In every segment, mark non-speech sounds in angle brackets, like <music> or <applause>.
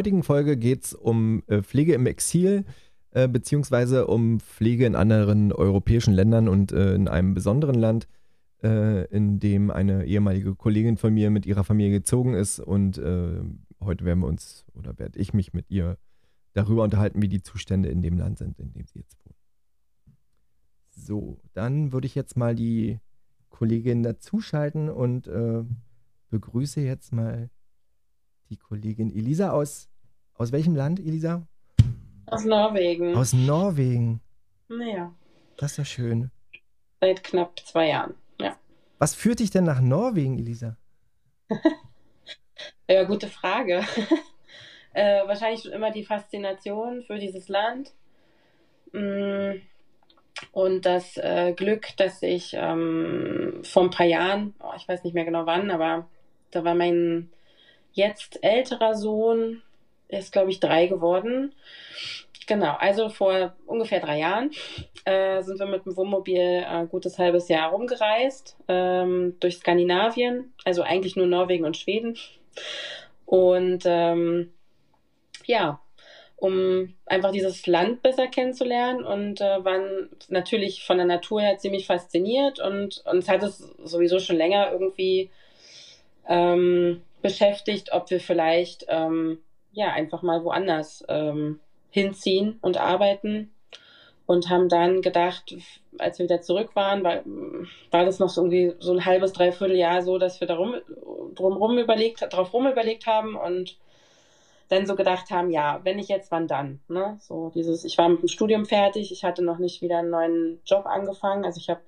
Heutigen Folge geht es um äh, Pflege im Exil, äh, beziehungsweise um Pflege in anderen europäischen Ländern und äh, in einem besonderen Land, äh, in dem eine ehemalige Kollegin von mir mit ihrer Familie gezogen ist. Und äh, heute werden wir uns oder werde ich mich mit ihr darüber unterhalten, wie die Zustände in dem Land sind, in dem sie jetzt wohnt. So, dann würde ich jetzt mal die Kollegin dazuschalten und äh, begrüße jetzt mal die Kollegin Elisa aus. Aus welchem Land, Elisa? Aus Norwegen. Aus Norwegen. Naja. Das ist ja schön. Seit knapp zwei Jahren, ja. Was führt dich denn nach Norwegen, Elisa? <laughs> ja, gute Frage. <laughs> äh, wahrscheinlich schon immer die Faszination für dieses Land. Mm, und das äh, Glück, dass ich ähm, vor ein paar Jahren, oh, ich weiß nicht mehr genau wann, aber da war mein jetzt älterer Sohn, ist glaube ich drei geworden. Genau, also vor ungefähr drei Jahren äh, sind wir mit dem Wohnmobil ein äh, gutes halbes Jahr rumgereist ähm, durch Skandinavien, also eigentlich nur Norwegen und Schweden. Und ähm, ja, um einfach dieses Land besser kennenzulernen und äh, waren natürlich von der Natur her ziemlich fasziniert und uns hat es sowieso schon länger irgendwie ähm, beschäftigt, ob wir vielleicht ähm, ja einfach mal woanders ähm, hinziehen und arbeiten und haben dann gedacht, als wir wieder zurück waren, war, war das noch so irgendwie so ein halbes, dreiviertel Jahr so, dass wir darum drumherum überlegt, drauf rum überlegt haben und dann so gedacht haben, ja, wenn nicht jetzt, wann dann? Ne? So dieses, ich war mit dem Studium fertig, ich hatte noch nicht wieder einen neuen Job angefangen, also ich habe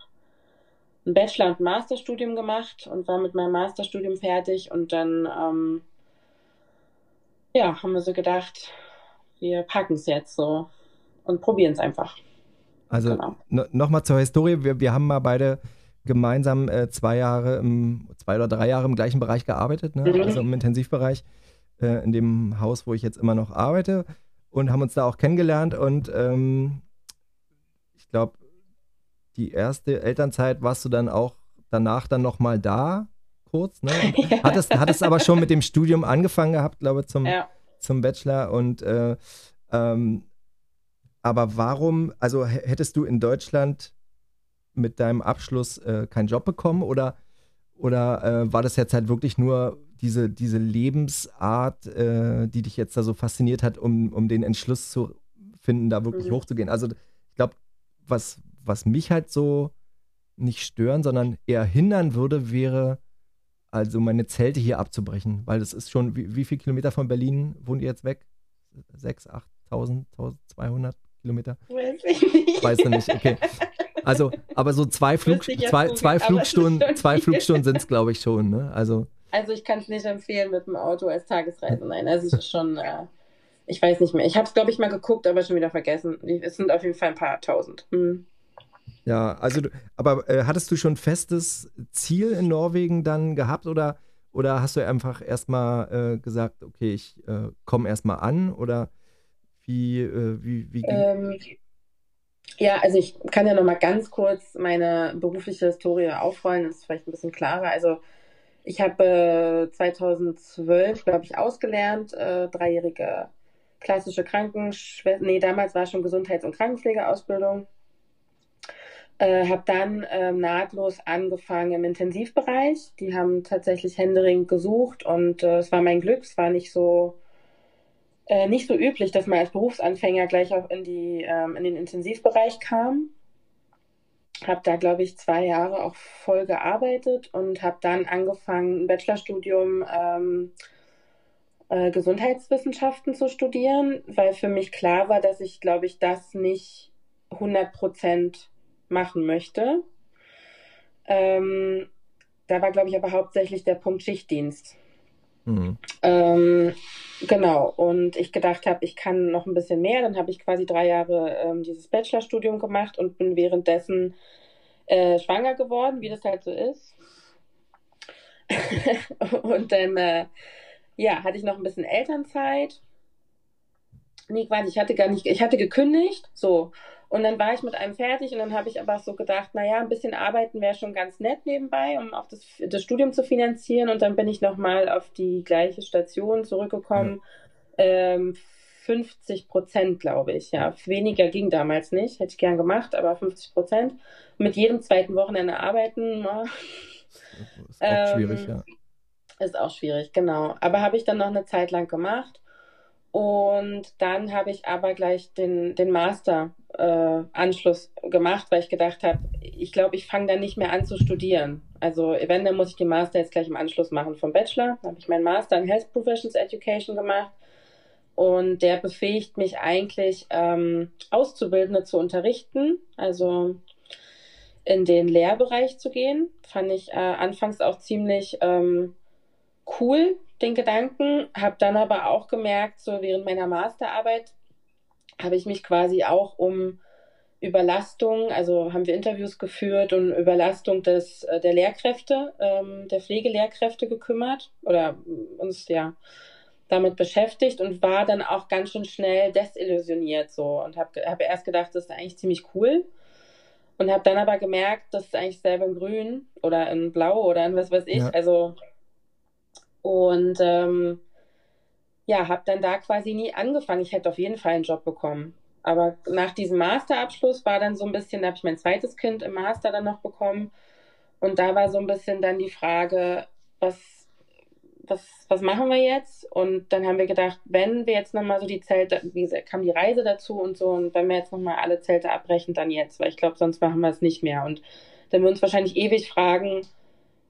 ein Bachelor- und Masterstudium gemacht und war mit meinem Masterstudium fertig und dann ähm, ja, haben wir so gedacht, wir packen es jetzt so und probieren es einfach. Also genau. nochmal zur Historie, wir, wir haben mal beide gemeinsam äh, zwei Jahre, im, zwei oder drei Jahre im gleichen Bereich gearbeitet, ne? mhm. also im Intensivbereich, äh, in dem Haus, wo ich jetzt immer noch arbeite und haben uns da auch kennengelernt und ähm, ich glaube, die erste Elternzeit warst du dann auch danach dann nochmal da, kurz, ne? <laughs> ja. Hattest, hattest aber schon mit dem Studium angefangen gehabt, glaube ich, zum, ja. zum Bachelor und äh, ähm, aber warum, also hättest du in Deutschland mit deinem Abschluss äh, keinen Job bekommen oder, oder äh, war das jetzt halt wirklich nur diese, diese Lebensart, äh, die dich jetzt da so fasziniert hat, um, um den Entschluss zu finden, da wirklich mhm. hochzugehen? Also ich glaube, was, was mich halt so nicht stören, sondern eher hindern würde, wäre, also meine Zelte hier abzubrechen, weil das ist schon, wie, wie viele Kilometer von Berlin wohnt ihr jetzt weg? 6, 8, 1000, 1200 Kilometer? Weiß ich nicht. Weiß du nicht, okay. Also, aber so zwei, Flug, zwei, zwei Flugstunden, zwei Flugstunden sind es, glaube ich, schon, ne? Also, also ich kann es nicht empfehlen mit dem Auto als Tagesreise, nein. Also es ist schon, äh, ich weiß nicht mehr. Ich habe es, glaube ich, mal geguckt, aber schon wieder vergessen. Es sind auf jeden Fall ein paar tausend. Hm. Ja, also, aber äh, hattest du schon festes Ziel in Norwegen dann gehabt oder, oder hast du einfach erstmal äh, gesagt, okay, ich äh, komme erstmal an oder wie, äh, wie, wie ähm, ja, also ich kann ja nochmal ganz kurz meine berufliche Historie aufrollen, das ist vielleicht ein bisschen klarer. Also ich habe 2012, äh, glaube ich, ausgelernt, äh, dreijährige klassische Krankenschwester, nee, damals war schon Gesundheits- und Krankenpflegeausbildung äh, habe dann äh, nahtlos angefangen im Intensivbereich. Die haben tatsächlich händeringend gesucht und äh, es war mein Glück. Es war nicht so äh, nicht so üblich, dass man als Berufsanfänger gleich auch in die ähm, in den Intensivbereich kam. Habe da glaube ich zwei Jahre auch voll gearbeitet und habe dann angefangen ein Bachelorstudium ähm, äh, Gesundheitswissenschaften zu studieren, weil für mich klar war, dass ich, glaube ich, das nicht 100 Prozent machen möchte. Ähm, da war, glaube ich, aber hauptsächlich der Punkt Schichtdienst. Mhm. Ähm, genau, und ich gedacht habe, ich kann noch ein bisschen mehr. Dann habe ich quasi drei Jahre ähm, dieses Bachelorstudium gemacht und bin währenddessen äh, schwanger geworden, wie das halt so ist. <laughs> und dann, äh, ja, hatte ich noch ein bisschen Elternzeit. Nee, Quatsch, ich hatte gar nicht, ich hatte gekündigt, so. Und dann war ich mit einem fertig und dann habe ich aber so gedacht, naja, ein bisschen arbeiten wäre schon ganz nett nebenbei, um auch das, das Studium zu finanzieren. Und dann bin ich nochmal auf die gleiche Station zurückgekommen. Ja. Ähm, 50 Prozent, glaube ich. Ja, weniger ging damals nicht. Hätte ich gern gemacht, aber 50 Prozent. Mit jedem zweiten Wochenende arbeiten. Ist auch ähm, schwierig, ja. Ist auch schwierig, genau. Aber habe ich dann noch eine Zeit lang gemacht. Und dann habe ich aber gleich den, den Master-Anschluss äh, gemacht, weil ich gedacht habe, ich glaube, ich fange dann nicht mehr an zu studieren. Also wenn, dann muss ich den Master jetzt gleich im Anschluss machen vom Bachelor. Da habe ich meinen Master in Health Professions Education gemacht. Und der befähigt mich eigentlich, ähm, Auszubildende zu unterrichten, also in den Lehrbereich zu gehen. Fand ich äh, anfangs auch ziemlich ähm, cool, den Gedanken, habe dann aber auch gemerkt, so während meiner Masterarbeit habe ich mich quasi auch um Überlastung, also haben wir Interviews geführt und Überlastung des, äh, der Lehrkräfte, ähm, der Pflegelehrkräfte gekümmert oder uns ja damit beschäftigt und war dann auch ganz schön schnell desillusioniert so und habe hab erst gedacht, das ist eigentlich ziemlich cool und habe dann aber gemerkt, das ist eigentlich selber in grün oder in blau oder in was weiß ich, ja. also und ähm, ja, habe dann da quasi nie angefangen. Ich hätte auf jeden Fall einen Job bekommen. Aber nach diesem Masterabschluss war dann so ein bisschen, da habe ich mein zweites Kind im Master dann noch bekommen. Und da war so ein bisschen dann die Frage, was, was, was machen wir jetzt? Und dann haben wir gedacht, wenn wir jetzt nochmal so die Zelte, wie gesagt, kam die Reise dazu und so, und wenn wir jetzt nochmal alle Zelte abbrechen, dann jetzt, weil ich glaube, sonst machen wir es nicht mehr. Und dann wir uns wahrscheinlich ewig fragen,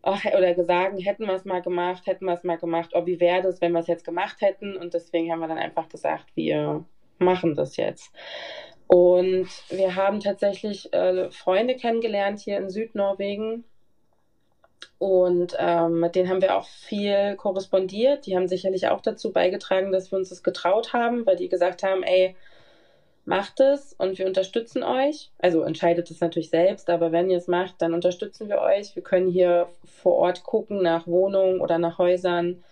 ach, oder sagen, hätten wir es mal gemacht, hätten wir es mal gemacht, oh, wie wäre das, wenn wir es jetzt gemacht hätten? Und deswegen haben wir dann einfach gesagt, wir machen das jetzt. Und wir haben tatsächlich äh, Freunde kennengelernt hier in Südnorwegen. Und ähm, mit denen haben wir auch viel korrespondiert. Die haben sicherlich auch dazu beigetragen, dass wir uns das getraut haben, weil die gesagt haben, ey, macht es und wir unterstützen euch. Also entscheidet es natürlich selbst, aber wenn ihr es macht, dann unterstützen wir euch. Wir können hier vor Ort gucken nach Wohnungen oder nach Häusern.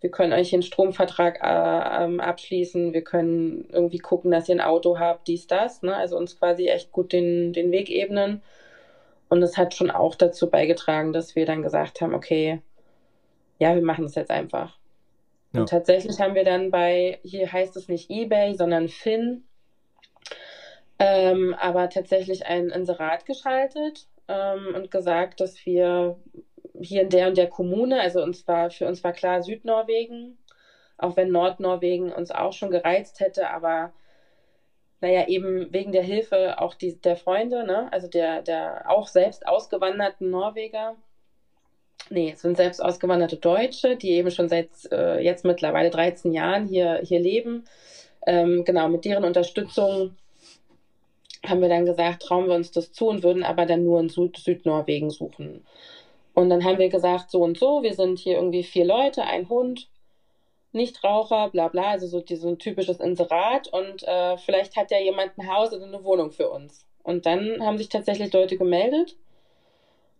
Wir können euch einen Stromvertrag äh, ähm, abschließen. Wir können irgendwie gucken, dass ihr ein Auto habt, dies, das. Ne? Also uns quasi echt gut den, den Weg ebnen. Und es hat schon auch dazu beigetragen, dass wir dann gesagt haben, okay, ja, wir machen es jetzt einfach. Ja. Und tatsächlich haben wir dann bei, hier heißt es nicht eBay, sondern Finn, ähm, aber tatsächlich ein Inserat geschaltet ähm, und gesagt, dass wir hier in der und der Kommune, also uns war, für uns war klar Südnorwegen, auch wenn Nordnorwegen uns auch schon gereizt hätte, aber naja, eben wegen der Hilfe auch die, der Freunde, ne? also der, der auch selbst ausgewanderten Norweger. Nee, es sind selbst ausgewanderte Deutsche, die eben schon seit äh, jetzt mittlerweile 13 Jahren hier, hier leben. Ähm, genau, mit deren Unterstützung haben wir dann gesagt, trauen wir uns das zu und würden aber dann nur in Süd Südnorwegen suchen. Und dann haben wir gesagt, so und so, wir sind hier irgendwie vier Leute, ein Hund, Nichtraucher, bla bla, also so, so ein typisches Inserat und äh, vielleicht hat ja jemand ein Haus oder eine Wohnung für uns. Und dann haben sich tatsächlich Leute gemeldet.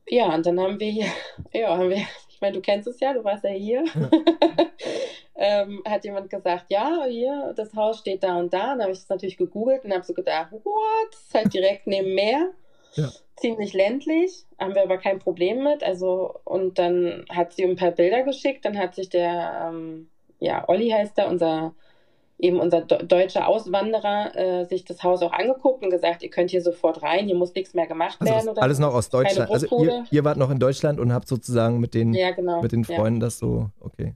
Ja, und dann haben wir hier, <laughs> ja, haben wir, ich meine, du kennst es ja, du warst ja hier. Ja. <laughs> ähm, hat jemand gesagt, ja, hier, das Haus steht da und da. Dann habe ich das natürlich gegoogelt und habe so gedacht, what? Das ist halt direkt neben Meer. Ja. Ziemlich ländlich, haben wir aber kein Problem mit. Also, und dann hat sie ein paar Bilder geschickt, dann hat sich der, ähm, ja, Olli heißt er, unser eben unser deutscher Auswanderer äh, sich das Haus auch angeguckt und gesagt, ihr könnt hier sofort rein, hier muss nichts mehr gemacht also werden. Oder alles noch aus Deutschland. Also ihr, ihr, wart noch in Deutschland und habt sozusagen mit den, ja, genau. mit den Freunden ja. das so, okay.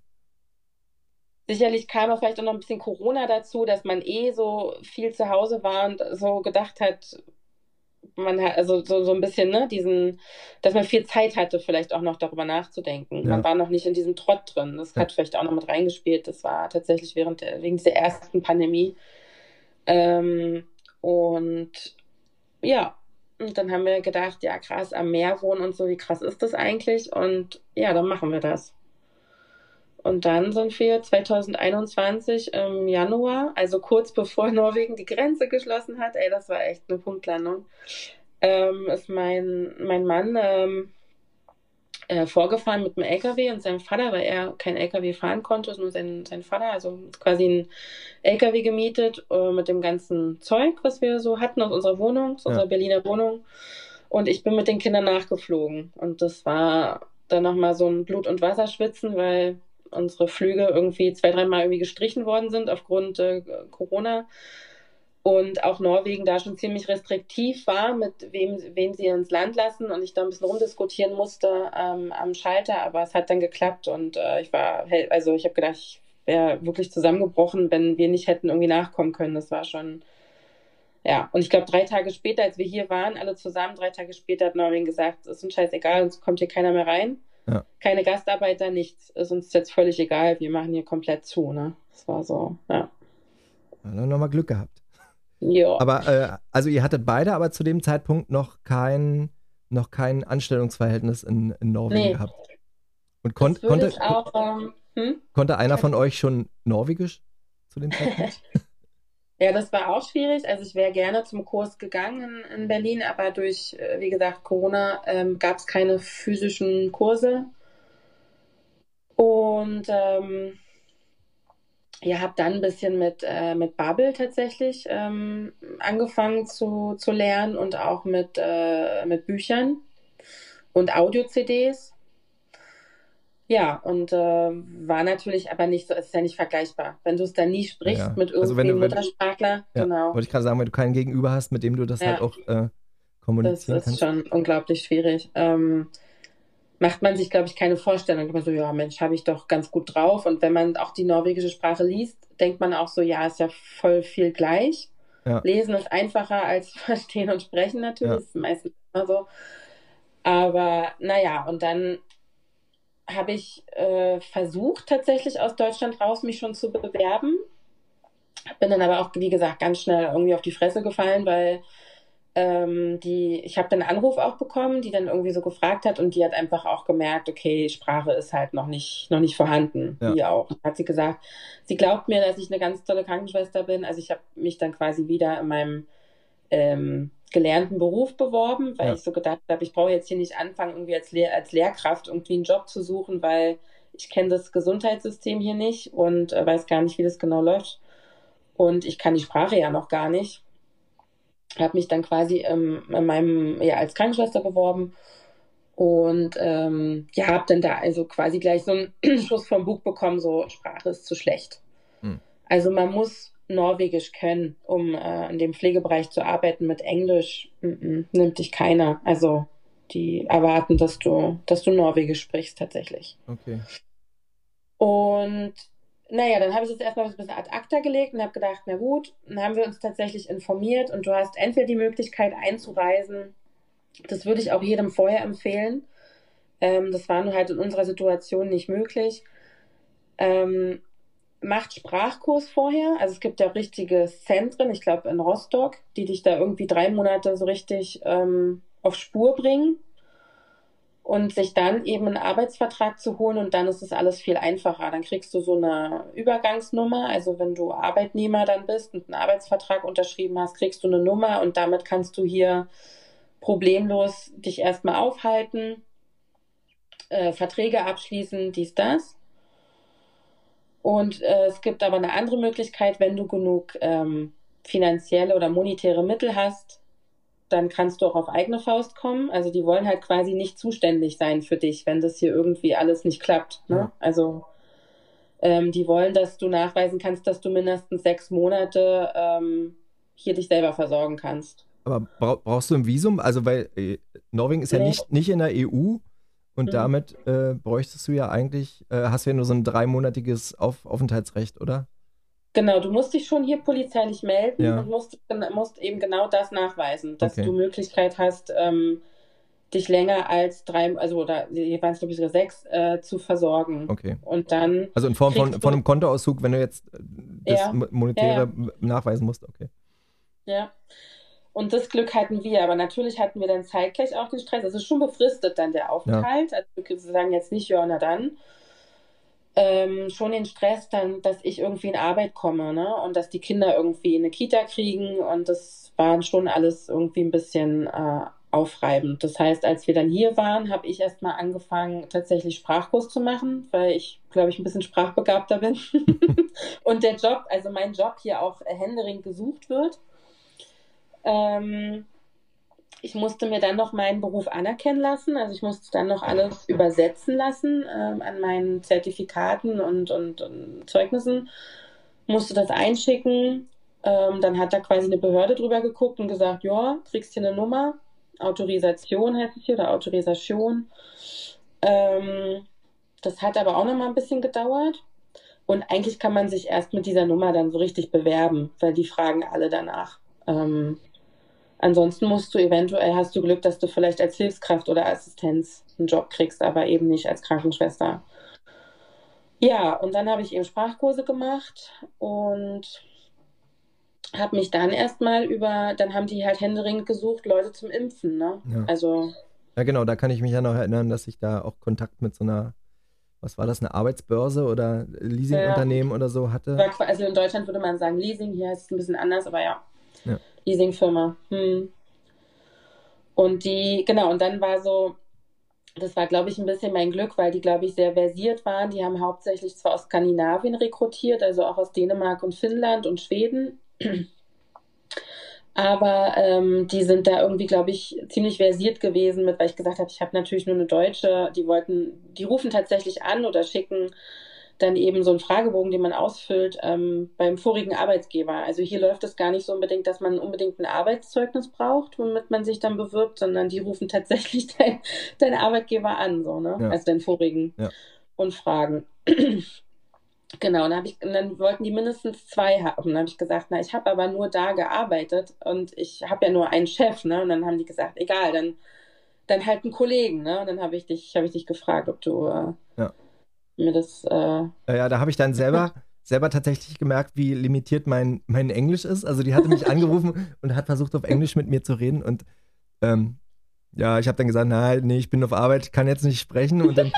Sicherlich kam auch vielleicht auch noch ein bisschen Corona dazu, dass man eh so viel zu Hause war und so gedacht hat, man hat also so, so ein bisschen, ne, diesen, dass man viel Zeit hatte, vielleicht auch noch darüber nachzudenken. Ja. Man war noch nicht in diesem Trott drin. Das ja. hat vielleicht auch noch mit reingespielt. Das war tatsächlich während der, wegen dieser ersten Pandemie. Ähm, und ja, und dann haben wir gedacht, ja krass, am Meer wohnen und so, wie krass ist das eigentlich? Und ja, dann machen wir das. Und dann sind wir 2021 im Januar, also kurz bevor <laughs> Norwegen die Grenze geschlossen hat, ey, das war echt eine Punktlandung, ähm, ist mein, mein Mann ähm, äh, vorgefahren mit einem LKW und seinem Vater, weil er kein LKW fahren konnte, nur sein, sein Vater, also quasi ein LKW gemietet äh, mit dem ganzen Zeug, was wir so hatten aus unserer Wohnung, aus ja. unserer Berliner Wohnung. Und ich bin mit den Kindern nachgeflogen. Und das war dann nochmal so ein Blut- und Wasserschwitzen, weil unsere Flüge irgendwie zwei, dreimal irgendwie gestrichen worden sind aufgrund äh, Corona. Und auch Norwegen da schon ziemlich restriktiv war, mit wem, wen sie ins Land lassen. Und ich da ein bisschen rumdiskutieren musste ähm, am Schalter, aber es hat dann geklappt. Und äh, ich war, also ich habe gedacht, ich wäre wirklich zusammengebrochen, wenn wir nicht hätten irgendwie nachkommen können. Das war schon, ja. Und ich glaube, drei Tage später, als wir hier waren, alle zusammen, drei Tage später hat Norwegen gesagt, es ist ein Scheißegal, uns kommt hier keiner mehr rein. Ja. Keine Gastarbeiter, nichts. Ist uns jetzt völlig egal. Wir machen hier komplett zu. Ne? Das war so, ja. Dann nochmal Glück gehabt. Ja. Aber, äh, also ihr hattet beide aber zu dem Zeitpunkt noch kein, noch kein Anstellungsverhältnis in, in Norwegen nee. gehabt. Und kon konnte, auch, ähm, hm? konnte einer von euch schon Norwegisch zu dem Zeitpunkt? <laughs> Ja, das war auch schwierig. Also ich wäre gerne zum Kurs gegangen in, in Berlin, aber durch, äh, wie gesagt, Corona ähm, gab es keine physischen Kurse. Und ähm, ja, habe dann ein bisschen mit, äh, mit Babel tatsächlich ähm, angefangen zu, zu lernen und auch mit, äh, mit Büchern und Audio-CDs. Ja, und äh, war natürlich aber nicht so, es ist ja nicht vergleichbar. Wenn du es dann nie sprichst ja, mit also irgendwie also Muttersprachler, ja, genau. Wollte ich gerade sagen, wenn du keinen Gegenüber hast, mit dem du das ja. halt auch äh, kommunizieren kannst. Das ist kannst. schon unglaublich schwierig. Ähm, macht man sich, glaube ich, keine Vorstellung. Man so, ja, Mensch, habe ich doch ganz gut drauf. Und wenn man auch die norwegische Sprache liest, denkt man auch so, ja, ist ja voll viel gleich. Ja. Lesen ist einfacher als <laughs> verstehen und sprechen natürlich. Ja. Das ist meistens immer so. Aber naja, und dann habe ich äh, versucht, tatsächlich aus Deutschland raus mich schon zu bewerben. Bin dann aber auch, wie gesagt, ganz schnell irgendwie auf die Fresse gefallen, weil ähm, die, ich habe dann einen Anruf auch bekommen, die dann irgendwie so gefragt hat und die hat einfach auch gemerkt, okay, Sprache ist halt noch nicht, noch nicht vorhanden. Ja. Die auch. Hat sie gesagt, sie glaubt mir, dass ich eine ganz tolle Krankenschwester bin. Also ich habe mich dann quasi wieder in meinem ähm, gelernten Beruf beworben, weil ja. ich so gedacht habe, ich brauche jetzt hier nicht anfangen, irgendwie als, Lehr als Lehrkraft irgendwie einen Job zu suchen, weil ich kenne das Gesundheitssystem hier nicht und äh, weiß gar nicht, wie das genau läuft. Und ich kann die Sprache ja noch gar nicht. Habe mich dann quasi ähm, in meinem, ja, als Krankenschwester beworben und ähm, ja, habe dann da also quasi gleich so einen <clears throat> Schuss vom Buch bekommen, so Sprache ist zu schlecht. Hm. Also man muss Norwegisch können, um äh, in dem Pflegebereich zu arbeiten. Mit Englisch mm -mm, nimmt dich keiner. Also die erwarten, dass du, dass du Norwegisch sprichst tatsächlich. Okay. Und naja, dann habe ich das erstmal ein bisschen ad acta gelegt und habe gedacht, na gut, dann haben wir uns tatsächlich informiert und du hast entweder die Möglichkeit einzureisen, das würde ich auch jedem vorher empfehlen. Ähm, das war nur halt in unserer Situation nicht möglich. Ähm, macht Sprachkurs vorher. Also es gibt ja richtige Zentren, ich glaube in Rostock, die dich da irgendwie drei Monate so richtig ähm, auf Spur bringen und sich dann eben einen Arbeitsvertrag zu holen und dann ist es alles viel einfacher. Dann kriegst du so eine Übergangsnummer, also wenn du Arbeitnehmer dann bist und einen Arbeitsvertrag unterschrieben hast, kriegst du eine Nummer und damit kannst du hier problemlos dich erstmal aufhalten, äh, Verträge abschließen, dies, das. Und äh, es gibt aber eine andere Möglichkeit, wenn du genug ähm, finanzielle oder monetäre Mittel hast, dann kannst du auch auf eigene Faust kommen. Also die wollen halt quasi nicht zuständig sein für dich, wenn das hier irgendwie alles nicht klappt. Ne? Ja. Also ähm, die wollen, dass du nachweisen kannst, dass du mindestens sechs Monate ähm, hier dich selber versorgen kannst. Aber brauchst du ein Visum? Also weil äh, Norwegen ist nee. ja nicht, nicht in der EU. Und mhm. damit äh, bräuchtest du ja eigentlich, äh, hast du ja nur so ein dreimonatiges Auf Aufenthaltsrecht, oder? Genau, du musst dich schon hier polizeilich melden ja. und musst, musst eben genau das nachweisen, dass okay. du Möglichkeit hast, ähm, dich länger als drei, also oder es glaube ich sogar sechs, äh, zu versorgen. Okay. Und dann. Also in Form von, von einem Kontoauszug, wenn du jetzt äh, das ja. Monetäre ja, nachweisen musst, okay. Ja. Und das Glück hatten wir, aber natürlich hatten wir dann zeitgleich auch den Stress. Also schon befristet dann der Aufenthalt. Also wir sagen jetzt nicht, ja, na dann. Ähm, schon den Stress dann, dass ich irgendwie in Arbeit komme, ne? Und dass die Kinder irgendwie eine Kita kriegen und das waren schon alles irgendwie ein bisschen äh, aufreibend. Das heißt, als wir dann hier waren, habe ich erstmal angefangen, tatsächlich Sprachkurs zu machen, weil ich, glaube ich, ein bisschen sprachbegabter bin. <laughs> und der Job, also mein Job hier auch händering gesucht wird. Ähm, ich musste mir dann noch meinen Beruf anerkennen lassen. Also ich musste dann noch alles übersetzen lassen ähm, an meinen Zertifikaten und, und, und, Zeugnissen. Musste das einschicken. Ähm, dann hat da quasi eine Behörde drüber geguckt und gesagt, ja, kriegst hier eine Nummer. Autorisation heißt es hier oder Autorisation. Ähm, das hat aber auch noch mal ein bisschen gedauert. Und eigentlich kann man sich erst mit dieser Nummer dann so richtig bewerben, weil die fragen alle danach. Ansonsten musst du eventuell, hast du Glück, dass du vielleicht als Hilfskraft oder Assistenz einen Job kriegst, aber eben nicht als Krankenschwester. Ja, und dann habe ich eben Sprachkurse gemacht und habe mich dann erstmal über, dann haben die halt händeringend gesucht, Leute zum Impfen, ne? Ja. Also. Ja, genau, da kann ich mich ja noch erinnern, dass ich da auch Kontakt mit so einer, was war das, eine Arbeitsbörse oder Leasingunternehmen ja. oder so hatte. Also in Deutschland würde man sagen Leasing, hier heißt es ein bisschen anders, aber ja. Ja. Leasingfirma. Hm. Und die, genau, und dann war so, das war, glaube ich, ein bisschen mein Glück, weil die, glaube ich, sehr versiert waren. Die haben hauptsächlich zwar aus Skandinavien rekrutiert, also auch aus Dänemark und Finnland und Schweden. Aber ähm, die sind da irgendwie, glaube ich, ziemlich versiert gewesen mit, weil ich gesagt habe, ich habe natürlich nur eine Deutsche. Die wollten, die rufen tatsächlich an oder schicken dann eben so einen Fragebogen, den man ausfüllt ähm, beim vorigen Arbeitsgeber. Also hier läuft es gar nicht so unbedingt, dass man unbedingt ein Arbeitszeugnis braucht, womit man sich dann bewirbt, sondern die rufen tatsächlich <laughs> deinen dein Arbeitgeber an, so, ne? Ja. Also den vorigen ja. und fragen. <clears throat> Genau, dann, ich, dann wollten die mindestens zwei haben. Dann habe ich gesagt, na, ich habe aber nur da gearbeitet und ich habe ja nur einen Chef, ne? Und dann haben die gesagt, egal, dann, dann halt einen Kollegen, ne? Und dann habe ich dich, habe ich dich gefragt, ob du äh, ja. Mir das. Äh... Ja, da habe ich dann selber, <laughs> selber tatsächlich gemerkt, wie limitiert mein, mein Englisch ist. Also die hatte mich angerufen <laughs> und hat versucht, auf Englisch mit mir zu reden und ähm, ja, ich habe dann gesagt, nein, nee, ich bin auf Arbeit, kann jetzt nicht sprechen und dann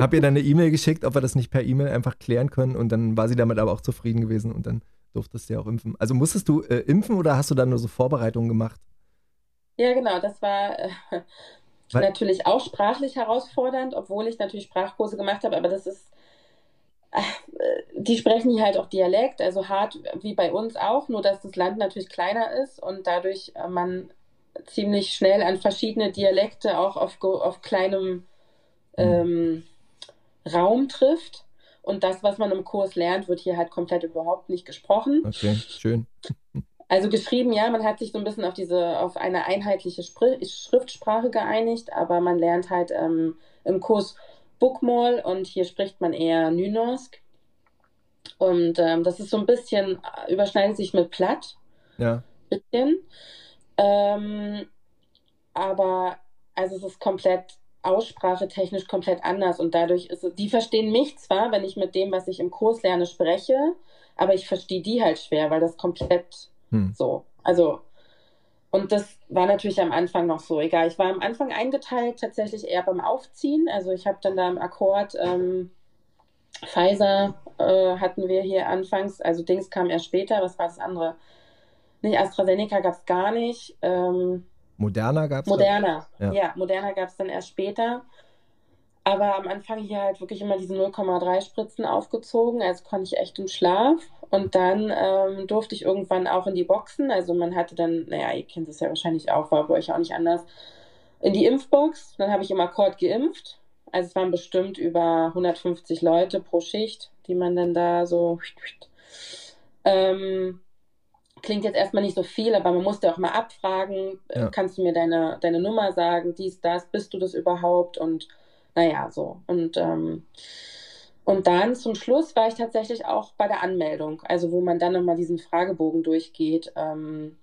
habe ihr dann eine E-Mail geschickt, ob wir das nicht per E-Mail einfach klären können und dann war sie damit aber auch zufrieden gewesen und dann durftest du ja auch impfen. Also musstest du äh, impfen oder hast du dann nur so Vorbereitungen gemacht? Ja, genau, das war äh, natürlich auch sprachlich herausfordernd, obwohl ich natürlich Sprachkurse gemacht habe, aber das ist, äh, die sprechen hier halt auch Dialekt, also hart wie bei uns auch, nur dass das Land natürlich kleiner ist und dadurch äh, man ziemlich schnell an verschiedene Dialekte auch auf, auf kleinem mhm. ähm, Raum trifft. Und das, was man im Kurs lernt, wird hier halt komplett überhaupt nicht gesprochen. Okay, schön. <laughs> Also geschrieben, ja, man hat sich so ein bisschen auf diese, auf eine einheitliche Spr Schriftsprache geeinigt, aber man lernt halt ähm, im Kurs Bookmall und hier spricht man eher Nynorsk. Und ähm, das ist so ein bisschen, überschneidet sich mit Platt. Ja. Bisschen. Ähm, aber also es ist komplett Aussprache technisch komplett anders und dadurch ist es, die verstehen mich zwar, wenn ich mit dem, was ich im Kurs lerne, spreche, aber ich verstehe die halt schwer, weil das komplett hm. so, also und das war natürlich am Anfang noch so, egal. Ich war am Anfang eingeteilt tatsächlich eher beim Aufziehen, also ich habe dann da im Akkord ähm, Pfizer äh, hatten wir hier anfangs, also Dings kam erst später, was war das andere? Nicht AstraZeneca gab es gar nicht. Ähm, Moderna gab es? Moderna, ja. ja, Moderna gab es dann erst später. Aber am Anfang hier halt wirklich immer diese 0,3 Spritzen aufgezogen, also konnte ich echt im Schlaf. Und dann ähm, durfte ich irgendwann auch in die Boxen. Also man hatte dann, naja, ihr kennt es ja wahrscheinlich auch, war bei euch auch nicht anders, in die Impfbox. Dann habe ich im Akkord geimpft. Also es waren bestimmt über 150 Leute pro Schicht, die man dann da so. Ähm, klingt jetzt erstmal nicht so viel, aber man musste auch mal abfragen, ja. kannst du mir deine, deine Nummer sagen, dies, das, bist du das überhaupt? Und naja, so. Und ähm, Und dann zum Schluss war ich tatsächlich auch bei der Anmeldung, also wo man dann nochmal diesen Fragebogen durchgeht ähm,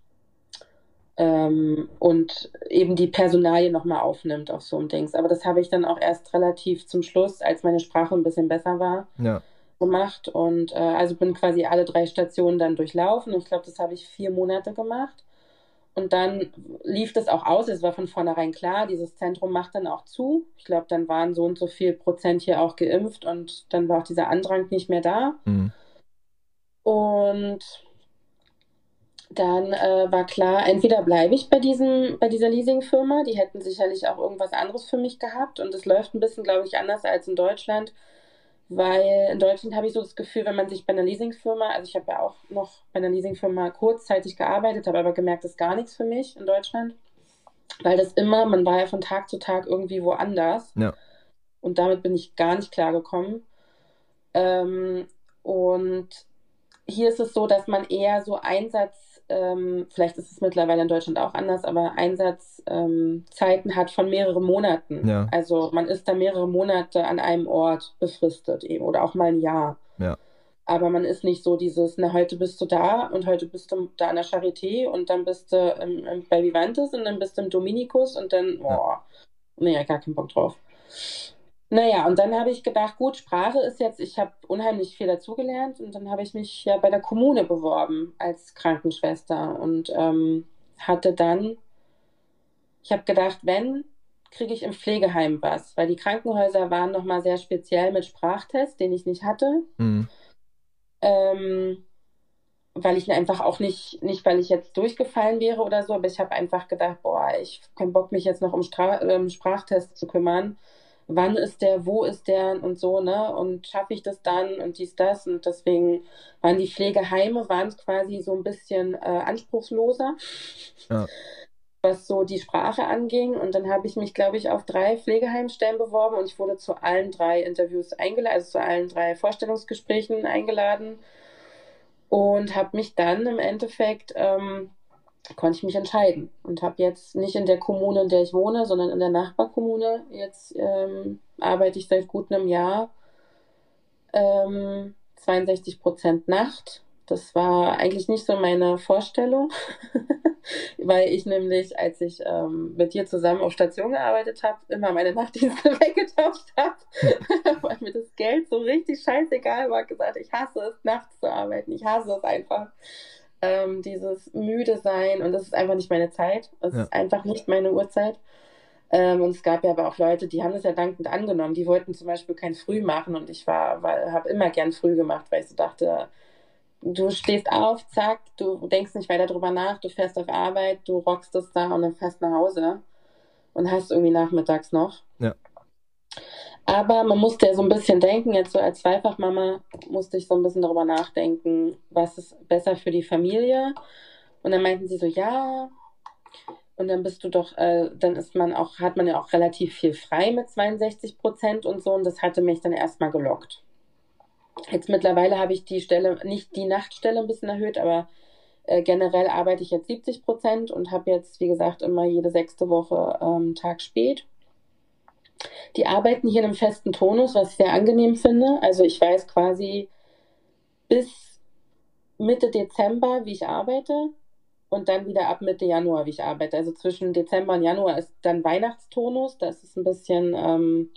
ähm, und eben die Personalie nochmal aufnimmt auf so einem Dings. Aber das habe ich dann auch erst relativ zum Schluss, als meine Sprache ein bisschen besser war, ja. gemacht. Und äh, also bin quasi alle drei Stationen dann durchlaufen. Und ich glaube, das habe ich vier Monate gemacht. Und dann lief das auch aus. Es war von vornherein klar, dieses Zentrum macht dann auch zu. Ich glaube, dann waren so und so viel Prozent hier auch geimpft und dann war auch dieser Andrang nicht mehr da. Mhm. Und dann äh, war klar, entweder bleibe ich bei, diesem, bei dieser Leasingfirma, die hätten sicherlich auch irgendwas anderes für mich gehabt und es läuft ein bisschen, glaube ich, anders als in Deutschland weil in Deutschland habe ich so das Gefühl, wenn man sich bei einer Leasingfirma, also ich habe ja auch noch bei einer Leasingfirma kurzzeitig gearbeitet, habe aber gemerkt, das ist gar nichts für mich in Deutschland, weil das immer, man war ja von Tag zu Tag irgendwie woanders ja. und damit bin ich gar nicht klargekommen. Ähm, und hier ist es so, dass man eher so Einsatz ähm, vielleicht ist es mittlerweile in Deutschland auch anders, aber Einsatzzeiten ähm, hat von mehreren Monaten. Ja. Also man ist da mehrere Monate an einem Ort befristet eben oder auch mal ein Jahr. Ja. Aber man ist nicht so dieses, na, heute bist du da und heute bist du da an der Charité und dann bist du im, im, bei Vivantes und dann bist du im Dominikus und dann, boah, ja. nee, gar keinen Bock drauf. Naja, und dann habe ich gedacht, gut, Sprache ist jetzt, ich habe unheimlich viel dazugelernt und dann habe ich mich ja bei der Kommune beworben als Krankenschwester und ähm, hatte dann, ich habe gedacht, wenn, kriege ich im Pflegeheim was, weil die Krankenhäuser waren nochmal sehr speziell mit Sprachtest, den ich nicht hatte. Mhm. Ähm, weil ich einfach auch nicht, nicht weil ich jetzt durchgefallen wäre oder so, aber ich habe einfach gedacht, boah, ich habe keinen Bock, mich jetzt noch um Stra ähm, Sprachtest zu kümmern wann ist der, wo ist der und so, ne? Und schaffe ich das dann und dies, das. Und deswegen waren die Pflegeheime waren quasi so ein bisschen äh, anspruchsloser, ja. was so die Sprache anging. Und dann habe ich mich, glaube ich, auf drei Pflegeheimstellen beworben und ich wurde zu allen drei Interviews eingeladen, also zu allen drei Vorstellungsgesprächen eingeladen und habe mich dann im Endeffekt ähm, konnte ich mich entscheiden und habe jetzt nicht in der Kommune, in der ich wohne, sondern in der Nachbarkommune. Jetzt ähm, arbeite ich seit gut einem Jahr ähm, 62 Prozent Nacht. Das war eigentlich nicht so meine Vorstellung, <laughs> weil ich nämlich, als ich ähm, mit dir zusammen auf Station gearbeitet habe, immer meine Nachtdienste <laughs> weggetauscht habe, <laughs> weil mir das Geld so richtig scheißegal war. Gesagt, ich hasse es, nachts zu arbeiten. Ich hasse es einfach ähm, dieses müde sein und das ist einfach nicht meine Zeit. Es ja. ist einfach nicht meine Uhrzeit. Ähm, und es gab ja aber auch Leute, die haben das ja dankend angenommen. Die wollten zum Beispiel kein Früh machen und ich war, war habe immer gern früh gemacht, weil ich so dachte, du stehst auf, zack, du denkst nicht weiter drüber nach, du fährst auf Arbeit, du rockst es da und dann fährst nach Hause und hast irgendwie nachmittags noch. Ja. Aber man musste ja so ein bisschen denken, jetzt so als Zweifachmama musste ich so ein bisschen darüber nachdenken, was ist besser für die Familie. Und dann meinten sie so, ja. Und dann bist du doch, äh, dann ist man auch, hat man ja auch relativ viel frei mit 62 Prozent und so. Und das hatte mich dann erstmal gelockt. Jetzt mittlerweile habe ich die Stelle, nicht die Nachtstelle ein bisschen erhöht, aber äh, generell arbeite ich jetzt 70 Prozent und habe jetzt, wie gesagt, immer jede sechste Woche ähm, Tag spät. Die arbeiten hier in einem festen Tonus, was ich sehr angenehm finde. Also ich weiß quasi bis Mitte Dezember, wie ich arbeite und dann wieder ab Mitte Januar, wie ich arbeite. Also zwischen Dezember und Januar ist dann Weihnachtstonus. Das ist ein bisschen, ähm,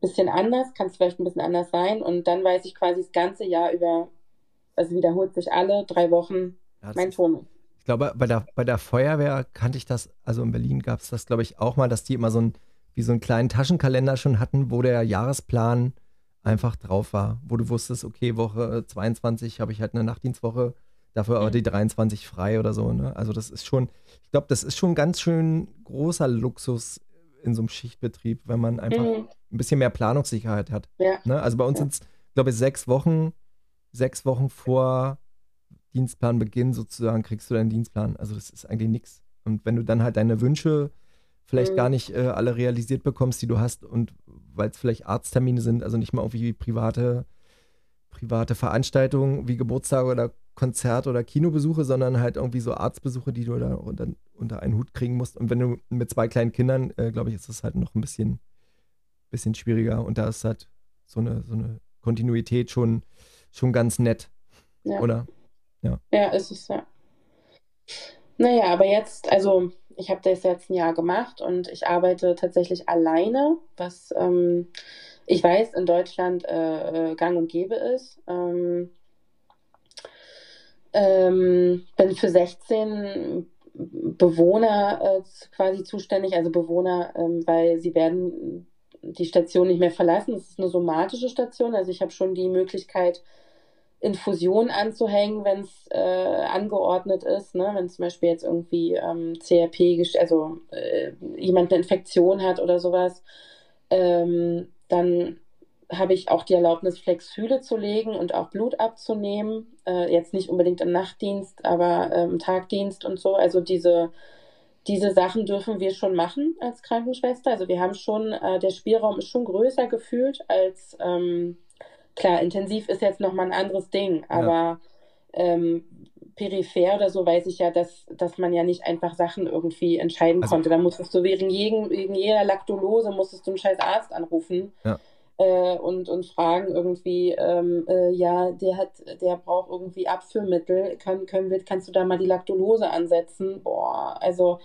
bisschen anders, kann es vielleicht ein bisschen anders sein. Und dann weiß ich quasi das ganze Jahr über, also wiederholt sich alle drei Wochen mein Tonus. Ich glaube, bei der, bei der Feuerwehr kannte ich das, also in Berlin gab es das, glaube ich, auch mal, dass die immer so ein wie so einen kleinen Taschenkalender schon hatten, wo der Jahresplan einfach drauf war, wo du wusstest, okay, Woche 22 habe ich halt eine Nachtdienstwoche, dafür aber die 23 frei oder so. Ne? Also das ist schon, ich glaube, das ist schon ganz schön großer Luxus in so einem Schichtbetrieb, wenn man einfach mhm. ein bisschen mehr Planungssicherheit hat. Ja. Ne? Also bei uns ja. sind es, glaube ich, sechs Wochen, sechs Wochen vor Dienstplanbeginn sozusagen kriegst du deinen Dienstplan. Also das ist eigentlich nichts. Und wenn du dann halt deine Wünsche vielleicht mhm. gar nicht äh, alle realisiert bekommst, die du hast und weil es vielleicht Arzttermine sind, also nicht mal irgendwie private, private Veranstaltungen wie Geburtstage oder Konzert- oder Kinobesuche, sondern halt irgendwie so Arztbesuche, die du da unter, unter einen Hut kriegen musst. Und wenn du mit zwei kleinen Kindern, äh, glaube ich, ist das halt noch ein bisschen, bisschen schwieriger. Und da ist halt so eine, so eine Kontinuität schon, schon ganz nett. Ja. Oder? Ja. Ja, ist es, ja. Naja, aber jetzt, also ich habe das jetzt ein Jahr gemacht und ich arbeite tatsächlich alleine, was ähm, ich weiß in Deutschland äh, äh gang und gäbe ist. Ähm, ähm, bin für 16 Bewohner äh, quasi zuständig, also Bewohner, ähm, weil sie werden die Station nicht mehr verlassen. Es ist eine somatische Station, also ich habe schon die Möglichkeit, Infusion anzuhängen, wenn es äh, angeordnet ist, ne? wenn zum Beispiel jetzt irgendwie ähm, CRP, also äh, jemand eine Infektion hat oder sowas, ähm, dann habe ich auch die Erlaubnis, Flexhüle zu legen und auch Blut abzunehmen. Äh, jetzt nicht unbedingt im Nachtdienst, aber äh, im Tagdienst und so. Also diese, diese Sachen dürfen wir schon machen als Krankenschwester. Also wir haben schon, äh, der Spielraum ist schon größer gefühlt als ähm, klar, intensiv ist jetzt nochmal ein anderes Ding, aber ja. ähm, peripher oder so weiß ich ja, dass, dass man ja nicht einfach Sachen irgendwie entscheiden also, konnte. Da musstest du wegen, jeden, wegen jeder Laktulose musstest du einen scheiß Arzt anrufen. Ja. Äh, und, und fragen irgendwie, ähm, äh, ja, der hat, der braucht irgendwie Abführmittel, kann, können wir, kannst du da mal die Laktulose ansetzen? Boah, also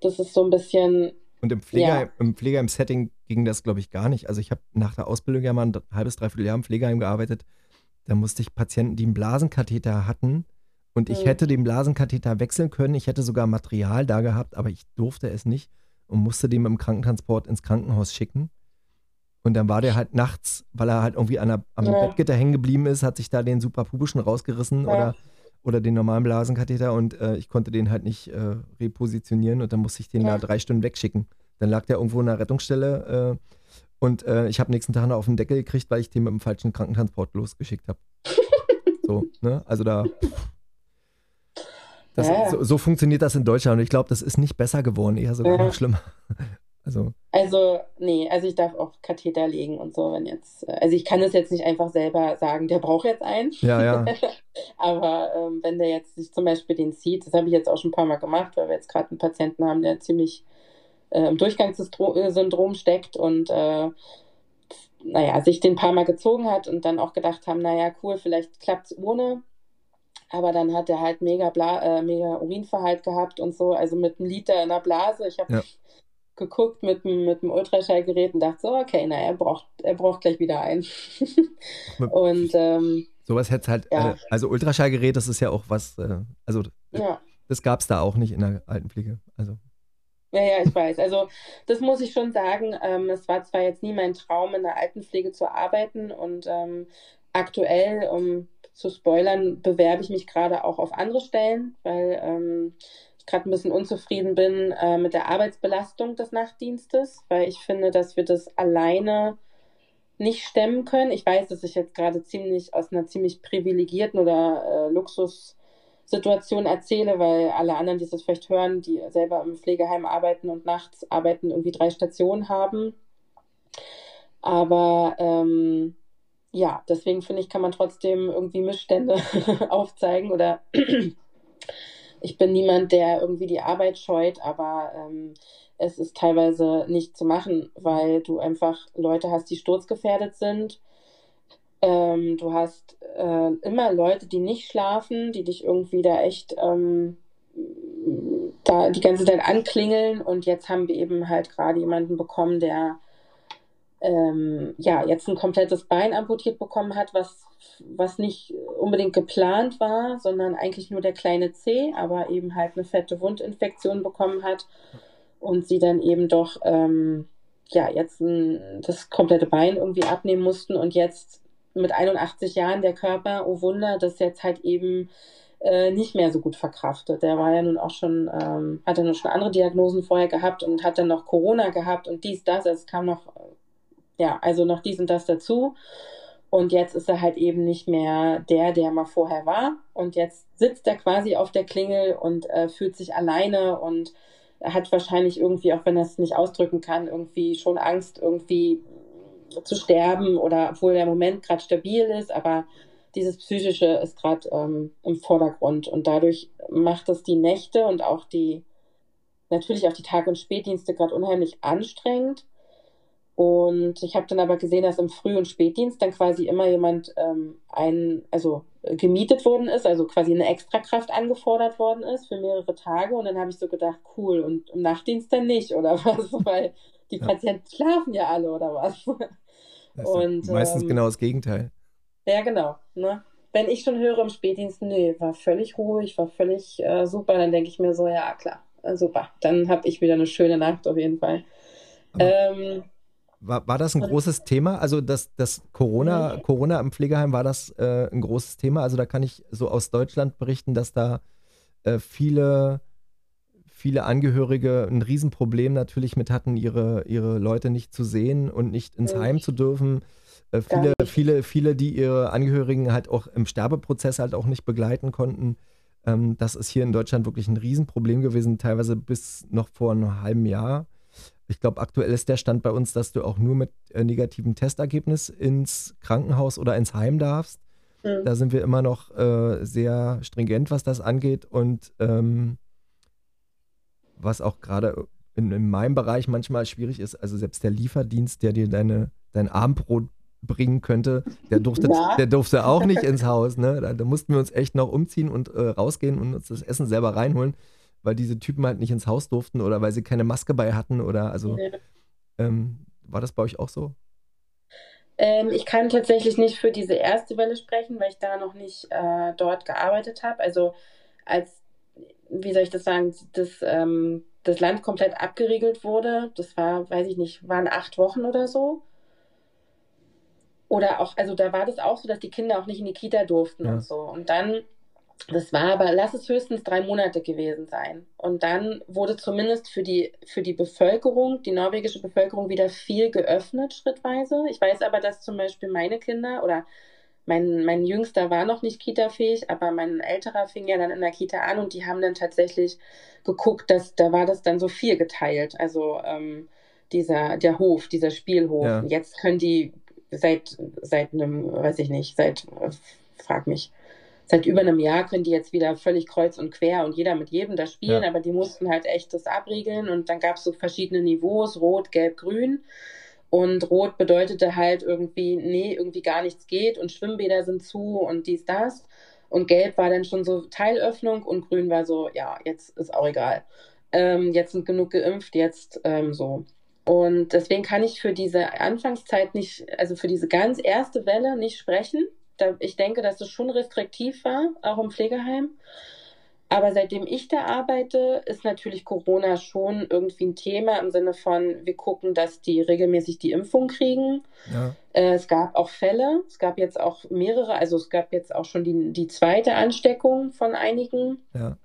das ist so ein bisschen, und im Pflegeheim, ja. im Pflegeheim-Setting ging das, glaube ich, gar nicht. Also ich habe nach der Ausbildung ja mal ein halbes, dreiviertel Jahr im Pflegeheim gearbeitet. Da musste ich Patienten, die einen Blasenkatheter hatten, und ich mhm. hätte den Blasenkatheter wechseln können. Ich hätte sogar Material da gehabt, aber ich durfte es nicht und musste den im Krankentransport ins Krankenhaus schicken. Und dann war der halt nachts, weil er halt irgendwie an der, am ja. Bettgitter hängen geblieben ist, hat sich da den Superpubischen rausgerissen ja. oder oder den normalen Blasenkatheter und äh, ich konnte den halt nicht äh, repositionieren und dann musste ich den ja. da drei Stunden wegschicken. Dann lag der irgendwo in einer Rettungsstelle äh, und äh, ich habe nächsten Tag noch auf den Deckel gekriegt, weil ich den mit dem falschen Krankentransport losgeschickt habe. <laughs> so, ne? Also da. Das, ja. so, so, funktioniert das in Deutschland und ich glaube, das ist nicht besser geworden, eher sogar noch schlimmer. Also. also, nee, also ich darf auch Katheter legen und so, wenn jetzt, äh, also ich kann es jetzt nicht einfach selber sagen, der braucht jetzt einen. Ja, ja. <laughs> Aber ähm, wenn der jetzt sich zum Beispiel den zieht, das habe ich jetzt auch schon ein paar Mal gemacht, weil wir jetzt gerade einen Patienten haben, der ziemlich äh, im Durchgangssyndrom steckt und äh, naja, sich den ein paar Mal gezogen hat und dann auch gedacht haben, naja, cool, vielleicht klappt es ohne. Aber dann hat er halt mega, Bla äh, mega Urinverhalt gehabt und so, also mit einem Liter in der Blase. Ich habe ja geguckt mit, mit dem Ultraschallgerät und dachte so, okay, na, er braucht, er braucht gleich wieder einen. <laughs> und ähm, sowas hätte halt, ja. äh, also Ultraschallgerät, das ist ja auch was, äh, also ja. das gab es da auch nicht in der Altenpflege. Also. Ja, ja, ich weiß. Also das muss ich schon sagen. Ähm, es war zwar jetzt nie mein Traum, in der Altenpflege zu arbeiten und ähm, aktuell, um zu spoilern, bewerbe ich mich gerade auch auf andere Stellen, weil ähm, gerade ein bisschen unzufrieden bin äh, mit der Arbeitsbelastung des Nachtdienstes, weil ich finde, dass wir das alleine nicht stemmen können. Ich weiß, dass ich jetzt gerade ziemlich aus einer ziemlich privilegierten oder äh, Luxussituation erzähle, weil alle anderen, die das vielleicht hören, die selber im Pflegeheim arbeiten und nachts arbeiten, irgendwie drei Stationen haben. Aber ähm, ja, deswegen finde ich, kann man trotzdem irgendwie Missstände <laughs> aufzeigen oder ich bin niemand, der irgendwie die Arbeit scheut, aber ähm, es ist teilweise nicht zu machen, weil du einfach Leute hast, die sturzgefährdet sind. Ähm, du hast äh, immer Leute, die nicht schlafen, die dich irgendwie da echt ähm, da die ganze Zeit anklingeln und jetzt haben wir eben halt gerade jemanden bekommen, der ähm, ja jetzt ein komplettes Bein amputiert bekommen hat, was was nicht unbedingt geplant war, sondern eigentlich nur der kleine C, aber eben halt eine fette Wundinfektion bekommen hat und sie dann eben doch ähm, ja jetzt ein, das komplette Bein irgendwie abnehmen mussten und jetzt mit 81 Jahren der Körper, oh Wunder, das jetzt halt eben äh, nicht mehr so gut verkraftet. Der war ja nun auch schon, ähm, hat ja nun schon andere Diagnosen vorher gehabt und hat dann noch Corona gehabt und dies, das, es kam noch, ja, also noch dies und das dazu. Und jetzt ist er halt eben nicht mehr der, der mal vorher war. Und jetzt sitzt er quasi auf der Klingel und äh, fühlt sich alleine und hat wahrscheinlich irgendwie, auch wenn er es nicht ausdrücken kann, irgendwie schon Angst, irgendwie zu sterben oder obwohl der Moment gerade stabil ist, aber dieses Psychische ist gerade ähm, im Vordergrund und dadurch macht es die Nächte und auch die, natürlich auch die Tag- und Spätdienste gerade unheimlich anstrengend Und ich habe dann aber gesehen, dass im Früh- und Spätdienst dann quasi immer jemand ähm, ein, also äh, gemietet worden ist, also quasi eine Extrakraft angefordert worden ist für mehrere Tage. Und dann habe ich so gedacht, cool, und im Nachtdienst dann nicht, oder <laughs> was? Weil die ja. Patienten schlafen ja alle, oder was? und, meistens ähm, genau das Gegenteil. Ja, genau. Ne? Wenn ich schon höre im Spätdienst, nee, war völlig ruhig, war völlig äh, super, dann denke ich mir so, ja, klar, super. Dann habe ich wieder eine schöne Nacht auf jeden Fall. Ähm, war, war das ein großes Thema? Also das, das Corona. Corona im Pflegeheim, war das äh, ein großes Thema? Also da kann ich so aus Deutschland berichten, dass da äh, viele, viele Angehörige ein Riesenproblem natürlich mit hatten, ihre, ihre Leute nicht zu sehen und nicht ins. Heim zu dürfen. Äh, viele, viele, viele, die ihre Angehörigen halt auch im Sterbeprozess halt auch nicht begleiten konnten. Ähm, das ist hier in Deutschland wirklich ein Riesenproblem gewesen, teilweise bis noch vor einem halben Jahr. Ich glaube, aktuell ist der Stand bei uns, dass du auch nur mit äh, negativem Testergebnis ins Krankenhaus oder ins Heim darfst. Mhm. Da sind wir immer noch äh, sehr stringent, was das angeht. Und ähm, was auch gerade in, in, meinem Bereich manchmal schwierig ist, also selbst der Lieferdienst, der dir deine, dein Abendbrot bringen könnte, der durfte, ja. der durfte auch nicht <laughs> ins Haus. Ne? Da, da, mussten wir uns echt noch umziehen und äh, rausgehen und uns das Essen selber reinholen weil diese Typen halt nicht ins Haus durften oder weil sie keine Maske bei hatten oder also ja. ähm, war das bei euch auch so? Ähm, ich kann tatsächlich nicht für diese erste Welle sprechen, weil ich da noch nicht äh, dort gearbeitet habe. Also als, wie soll ich das sagen, das, ähm, das Land komplett abgeriegelt wurde, das war, weiß ich nicht, waren acht Wochen oder so. Oder auch, also da war das auch so, dass die Kinder auch nicht in die Kita durften ja. und so. Und dann das war aber, lass es höchstens drei Monate gewesen sein. Und dann wurde zumindest für die, für die Bevölkerung, die norwegische Bevölkerung, wieder viel geöffnet, schrittweise. Ich weiß aber, dass zum Beispiel meine Kinder oder mein, mein Jüngster war noch nicht Kita-fähig, aber mein Älterer fing ja dann in der Kita an und die haben dann tatsächlich geguckt, dass da war das dann so viel geteilt. Also ähm, dieser, der Hof, dieser Spielhof. Ja. Jetzt können die seit, seit einem, weiß ich nicht, seit, äh, frag mich, seit über einem Jahr können die jetzt wieder völlig kreuz und quer und jeder mit jedem da spielen, ja. aber die mussten halt echt das abriegeln und dann gab es so verschiedene Niveaus, rot, gelb, grün. Und rot bedeutete halt irgendwie, nee, irgendwie gar nichts geht und Schwimmbäder sind zu und dies, das. Und gelb war dann schon so Teilöffnung und grün war so, ja, jetzt ist auch egal. Ähm, jetzt sind genug geimpft, jetzt ähm, so. Und deswegen kann ich für diese Anfangszeit nicht, also für diese ganz erste Welle nicht sprechen da, ich denke, dass es schon restriktiv war, auch im Pflegeheim. Aber seitdem ich da arbeite, ist natürlich Corona schon irgendwie ein Thema im Sinne von, wir gucken, dass die regelmäßig die Impfung kriegen. Ja. Äh, es gab auch Fälle, es gab jetzt auch mehrere, also es gab jetzt auch schon die, die zweite Ansteckung von einigen. Ja.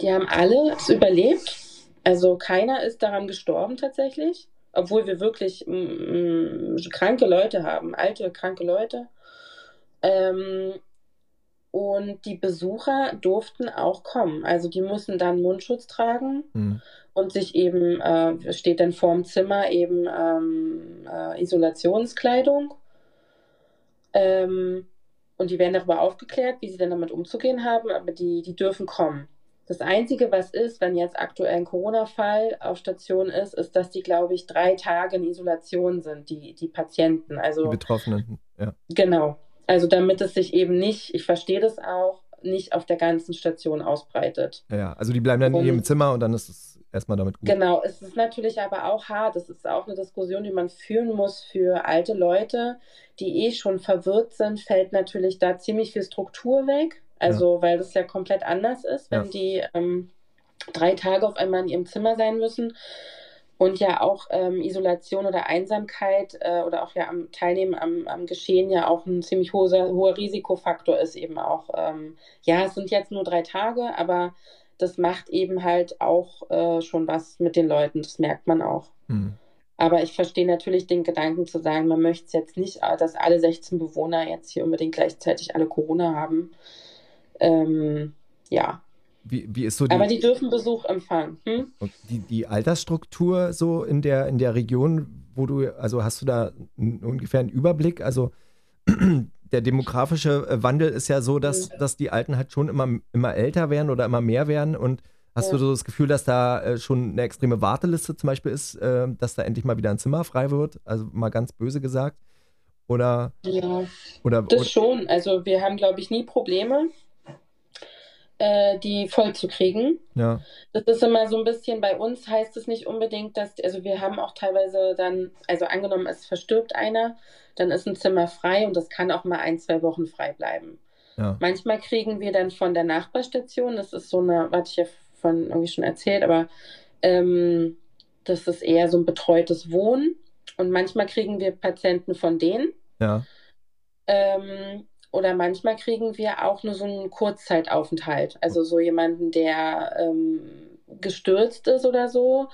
Die haben alle es überlebt. Also keiner ist daran gestorben tatsächlich, obwohl wir wirklich mm, mm kranke Leute haben, alte, kranke Leute. Ähm, und die Besucher durften auch kommen. Also die mussten dann Mundschutz tragen mhm. und sich eben, äh, steht dann vorm Zimmer eben ähm, äh, Isolationskleidung. Ähm, und die werden darüber aufgeklärt, wie sie dann damit umzugehen haben, aber die, die dürfen kommen. Das Einzige, was ist, wenn jetzt aktuell ein Corona-Fall auf Station ist, ist, dass die, glaube ich, drei Tage in Isolation sind, die, die Patienten. Also, die Betroffenen, ja. Genau. Also damit es sich eben nicht, ich verstehe das auch, nicht auf der ganzen Station ausbreitet. Ja, also die bleiben dann und, in ihrem Zimmer und dann ist es erstmal damit gut. Genau, es ist natürlich aber auch hart. Es ist auch eine Diskussion, die man führen muss für alte Leute, die eh schon verwirrt sind, fällt natürlich da ziemlich viel Struktur weg. Also, ja. weil das ja komplett anders ist, wenn ja. die ähm, drei Tage auf einmal in ihrem Zimmer sein müssen und ja auch ähm, Isolation oder Einsamkeit äh, oder auch ja am Teilnehmen am, am Geschehen ja auch ein ziemlich hoher, hoher Risikofaktor ist eben auch. Ähm, ja, es sind jetzt nur drei Tage, aber das macht eben halt auch äh, schon was mit den Leuten, das merkt man auch. Mhm. Aber ich verstehe natürlich den Gedanken zu sagen, man möchte es jetzt nicht, äh, dass alle 16 Bewohner jetzt hier unbedingt gleichzeitig alle Corona haben. Ähm, ja, wie, wie ist so die, Aber die dürfen Besuch empfangen. Hm? Die, die Altersstruktur so in der, in der Region, wo du, also hast du da ungefähr einen Überblick? Also <clears throat> der demografische äh, Wandel ist ja so, dass, dass die Alten halt schon immer, immer älter werden oder immer mehr werden und Hast ja. du so das Gefühl, dass da äh, schon eine extreme Warteliste zum Beispiel ist, äh, dass da endlich mal wieder ein Zimmer frei wird? Also mal ganz böse gesagt. Oder? Ja, oder, das schon. Also wir haben, glaube ich, nie Probleme, äh, die voll zu kriegen. Ja. Das ist immer so ein bisschen, bei uns heißt es nicht unbedingt, dass, also wir haben auch teilweise dann, also angenommen, es verstirbt einer, dann ist ein Zimmer frei und das kann auch mal ein, zwei Wochen frei bleiben. Ja. Manchmal kriegen wir dann von der Nachbarstation, das ist so eine, warte ich ja von irgendwie schon erzählt, aber ähm, das ist eher so ein betreutes Wohnen. Und manchmal kriegen wir Patienten von denen. Ja. Ähm, oder manchmal kriegen wir auch nur so einen Kurzzeitaufenthalt. Also so jemanden, der ähm, gestürzt ist oder so.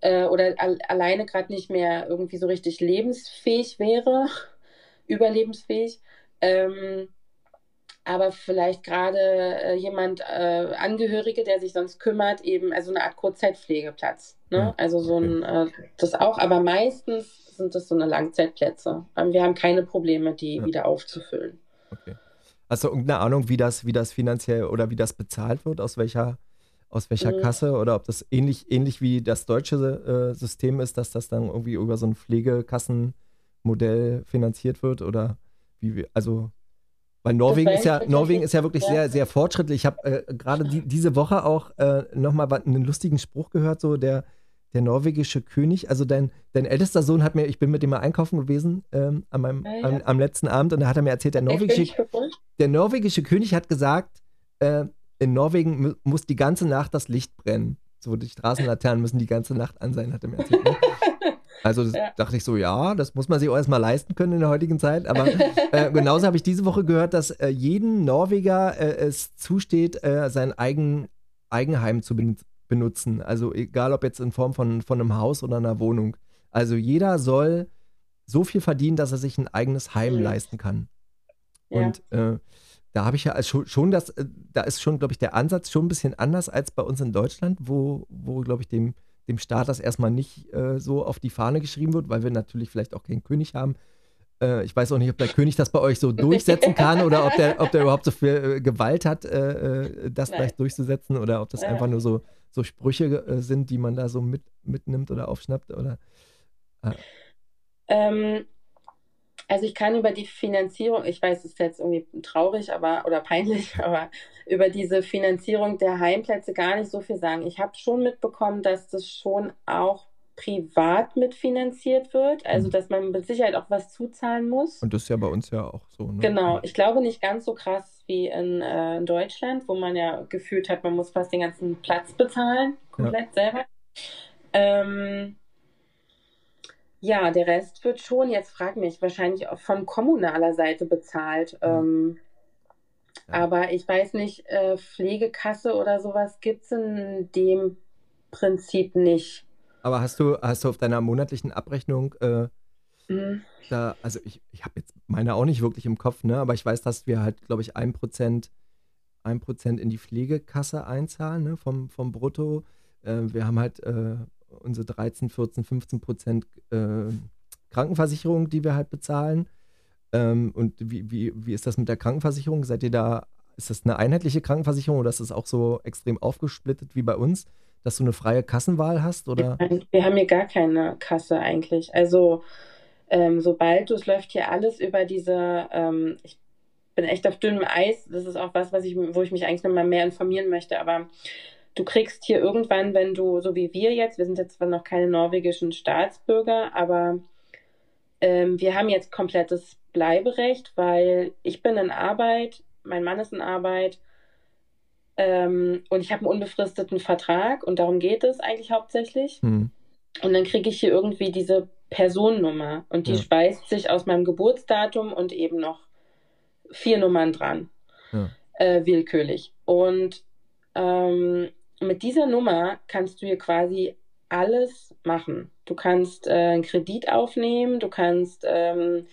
Äh, oder al alleine gerade nicht mehr irgendwie so richtig lebensfähig wäre, <laughs> überlebensfähig. Ähm, aber vielleicht gerade äh, jemand, äh, Angehörige, der sich sonst kümmert, eben, also eine Art Kurzzeitpflegeplatz. Ne? Ja, also so ein, äh, das auch, aber meistens sind das so eine Langzeitplätze. Wir haben keine Probleme, die wieder aufzufüllen. Okay. Hast du irgendeine Ahnung, wie das, wie das finanziell oder wie das bezahlt wird, aus welcher, aus welcher mhm. Kasse oder ob das ähnlich, ähnlich wie das deutsche äh, System ist, dass das dann irgendwie über so ein Pflegekassenmodell finanziert wird oder wie, also weil Norwegen ist ja, Norwegen ist ja wirklich sehr, sehr fortschrittlich. Ich habe äh, gerade die, diese Woche auch äh, nochmal einen lustigen Spruch gehört, so der, der norwegische König, also dein, dein ältester Sohn hat mir, ich bin mit dem mal einkaufen gewesen ähm, an meinem, ja, ja. Am, am, letzten Abend und da hat er mir erzählt, der norwegische, der norwegische König hat gesagt, äh, in Norwegen muss die ganze Nacht das Licht brennen. So, die Straßenlaternen müssen die ganze Nacht an sein, hat er mir erzählt. Ne? <laughs> Also ja. dachte ich so, ja, das muss man sich auch erstmal leisten können in der heutigen Zeit. Aber äh, genauso habe ich diese Woche gehört, dass äh, jedem Norweger äh, es zusteht, äh, sein eigen, Eigenheim zu benutzen. Also egal ob jetzt in Form von, von einem Haus oder einer Wohnung. Also jeder soll so viel verdienen, dass er sich ein eigenes Heim mhm. leisten kann. Ja. Und äh, da habe ich ja schon, schon das, äh, da ist schon, glaube ich, der Ansatz schon ein bisschen anders als bei uns in Deutschland, wo, wo glaube ich, dem dem Staat das erstmal nicht äh, so auf die Fahne geschrieben wird, weil wir natürlich vielleicht auch keinen König haben. Äh, ich weiß auch nicht, ob der König das bei euch so <laughs> durchsetzen kann oder ob der, ob der überhaupt so viel äh, Gewalt hat, äh, das Nein. vielleicht durchzusetzen oder ob das einfach nur so, so Sprüche äh, sind, die man da so mit, mitnimmt oder aufschnappt oder. Ähm, also ich kann über die Finanzierung, ich weiß, es ist jetzt irgendwie traurig, aber oder peinlich, <laughs> aber über diese Finanzierung der Heimplätze gar nicht so viel sagen. Ich habe schon mitbekommen, dass das schon auch privat mitfinanziert wird, also mhm. dass man mit Sicherheit auch was zuzahlen muss. Und das ist ja bei uns ja auch so. Ne? Genau, ich glaube nicht ganz so krass wie in, äh, in, Deutschland, wo man ja gefühlt hat, man muss fast den ganzen Platz bezahlen, komplett ja. selber. Ähm, ja, der Rest wird schon, jetzt frag mich, wahrscheinlich auch von kommunaler Seite bezahlt. Ähm, ja. Aber ich weiß nicht, äh, Pflegekasse oder sowas gibt es in dem Prinzip nicht. Aber hast du, hast du auf deiner monatlichen Abrechnung äh, mhm. da, also ich, ich habe jetzt meine auch nicht wirklich im Kopf, ne? Aber ich weiß, dass wir halt, glaube ich, ein Prozent, ein Prozent in die Pflegekasse einzahlen, ne? Vom, vom Brutto. Äh, wir haben halt äh, unsere 13, 14, 15 Prozent äh, Krankenversicherung, die wir halt bezahlen. Ähm, und wie, wie, wie ist das mit der Krankenversicherung? Seid ihr da, ist das eine einheitliche Krankenversicherung oder ist das auch so extrem aufgesplittet wie bei uns, dass du eine freie Kassenwahl hast? Oder? Wir haben hier gar keine Kasse eigentlich. Also ähm, sobald du, es läuft hier alles über diese, ähm, ich bin echt auf dünnem Eis, das ist auch was, was ich, wo ich mich eigentlich noch mal mehr informieren möchte, aber du kriegst hier irgendwann, wenn du, so wie wir jetzt, wir sind jetzt zwar noch keine norwegischen Staatsbürger, aber ähm, wir haben jetzt komplettes Bleiberecht, weil ich bin in Arbeit, mein Mann ist in Arbeit ähm, und ich habe einen unbefristeten Vertrag und darum geht es eigentlich hauptsächlich. Hm. Und dann kriege ich hier irgendwie diese Personennummer und die ja. speist sich aus meinem Geburtsdatum und eben noch vier Nummern dran, ja. äh, willkürlich. Und ähm, mit dieser Nummer kannst du hier quasi alles machen. Du kannst äh, einen Kredit aufnehmen, du kannst, ähm,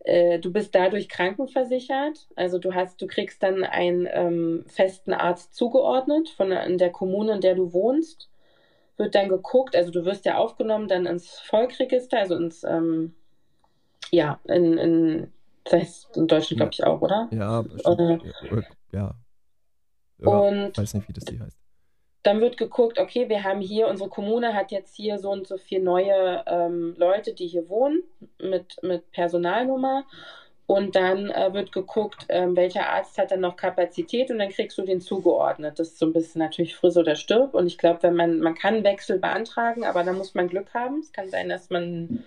äh, du bist dadurch krankenversichert. Also du hast, du kriegst dann einen ähm, festen Arzt zugeordnet von der, in der Kommune, in der du wohnst. Wird dann geguckt, also du wirst ja aufgenommen dann ins Volkregister, also ins, ähm, ja, in, in, das heißt in Deutschland glaube ich auch, oder? Ja, oder, ja. ja. Und weiß nicht, wie das die heißt dann wird geguckt, okay, wir haben hier, unsere Kommune hat jetzt hier so und so viele neue ähm, Leute, die hier wohnen mit, mit Personalnummer. Und dann äh, wird geguckt, ähm, welcher Arzt hat dann noch Kapazität und dann kriegst du den zugeordnet. Das ist so ein bisschen natürlich friss oder stirb. Und ich glaube, wenn man, man kann Wechsel beantragen, aber da muss man Glück haben. Es kann sein, dass man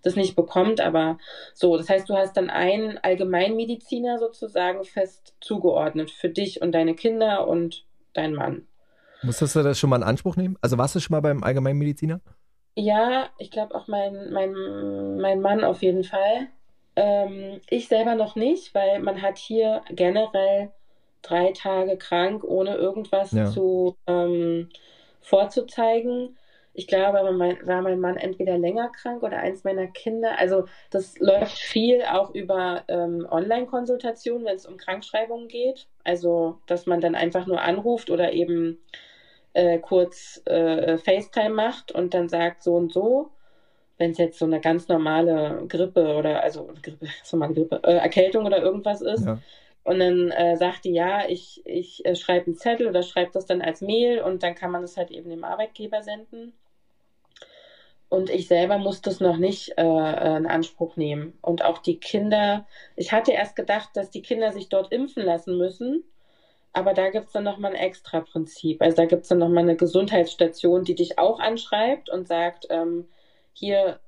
das nicht bekommt, aber so. Das heißt, du hast dann einen Allgemeinmediziner sozusagen fest zugeordnet für dich und deine Kinder und dein Mann. Musstest du das schon mal in Anspruch nehmen? Also warst du schon mal beim Allgemeinmediziner? Ja, ich glaube auch mein, mein, mein Mann auf jeden Fall. Ähm, ich selber noch nicht, weil man hat hier generell drei Tage krank, ohne irgendwas ja. zu ähm, vorzuzeigen. Ich glaube, mein, war mein Mann entweder länger krank oder eins meiner Kinder. Also das läuft viel auch über ähm, Online-Konsultationen, wenn es um Krankschreibungen geht. Also dass man dann einfach nur anruft oder eben äh, kurz äh, FaceTime macht und dann sagt so und so wenn es jetzt so eine ganz normale Grippe oder also Grippe, <laughs> so mal Grippe, äh, Erkältung oder irgendwas ist. Ja. Und dann äh, sagt die, ja, ich, ich äh, schreibe einen Zettel oder schreibe das dann als Mail und dann kann man das halt eben dem Arbeitgeber senden. Und ich selber muss das noch nicht äh, äh, in Anspruch nehmen. Und auch die Kinder, ich hatte erst gedacht, dass die Kinder sich dort impfen lassen müssen. Aber da gibt es dann nochmal ein extra Prinzip. Also da gibt es dann nochmal eine Gesundheitsstation, die dich auch anschreibt und sagt, ähm, hier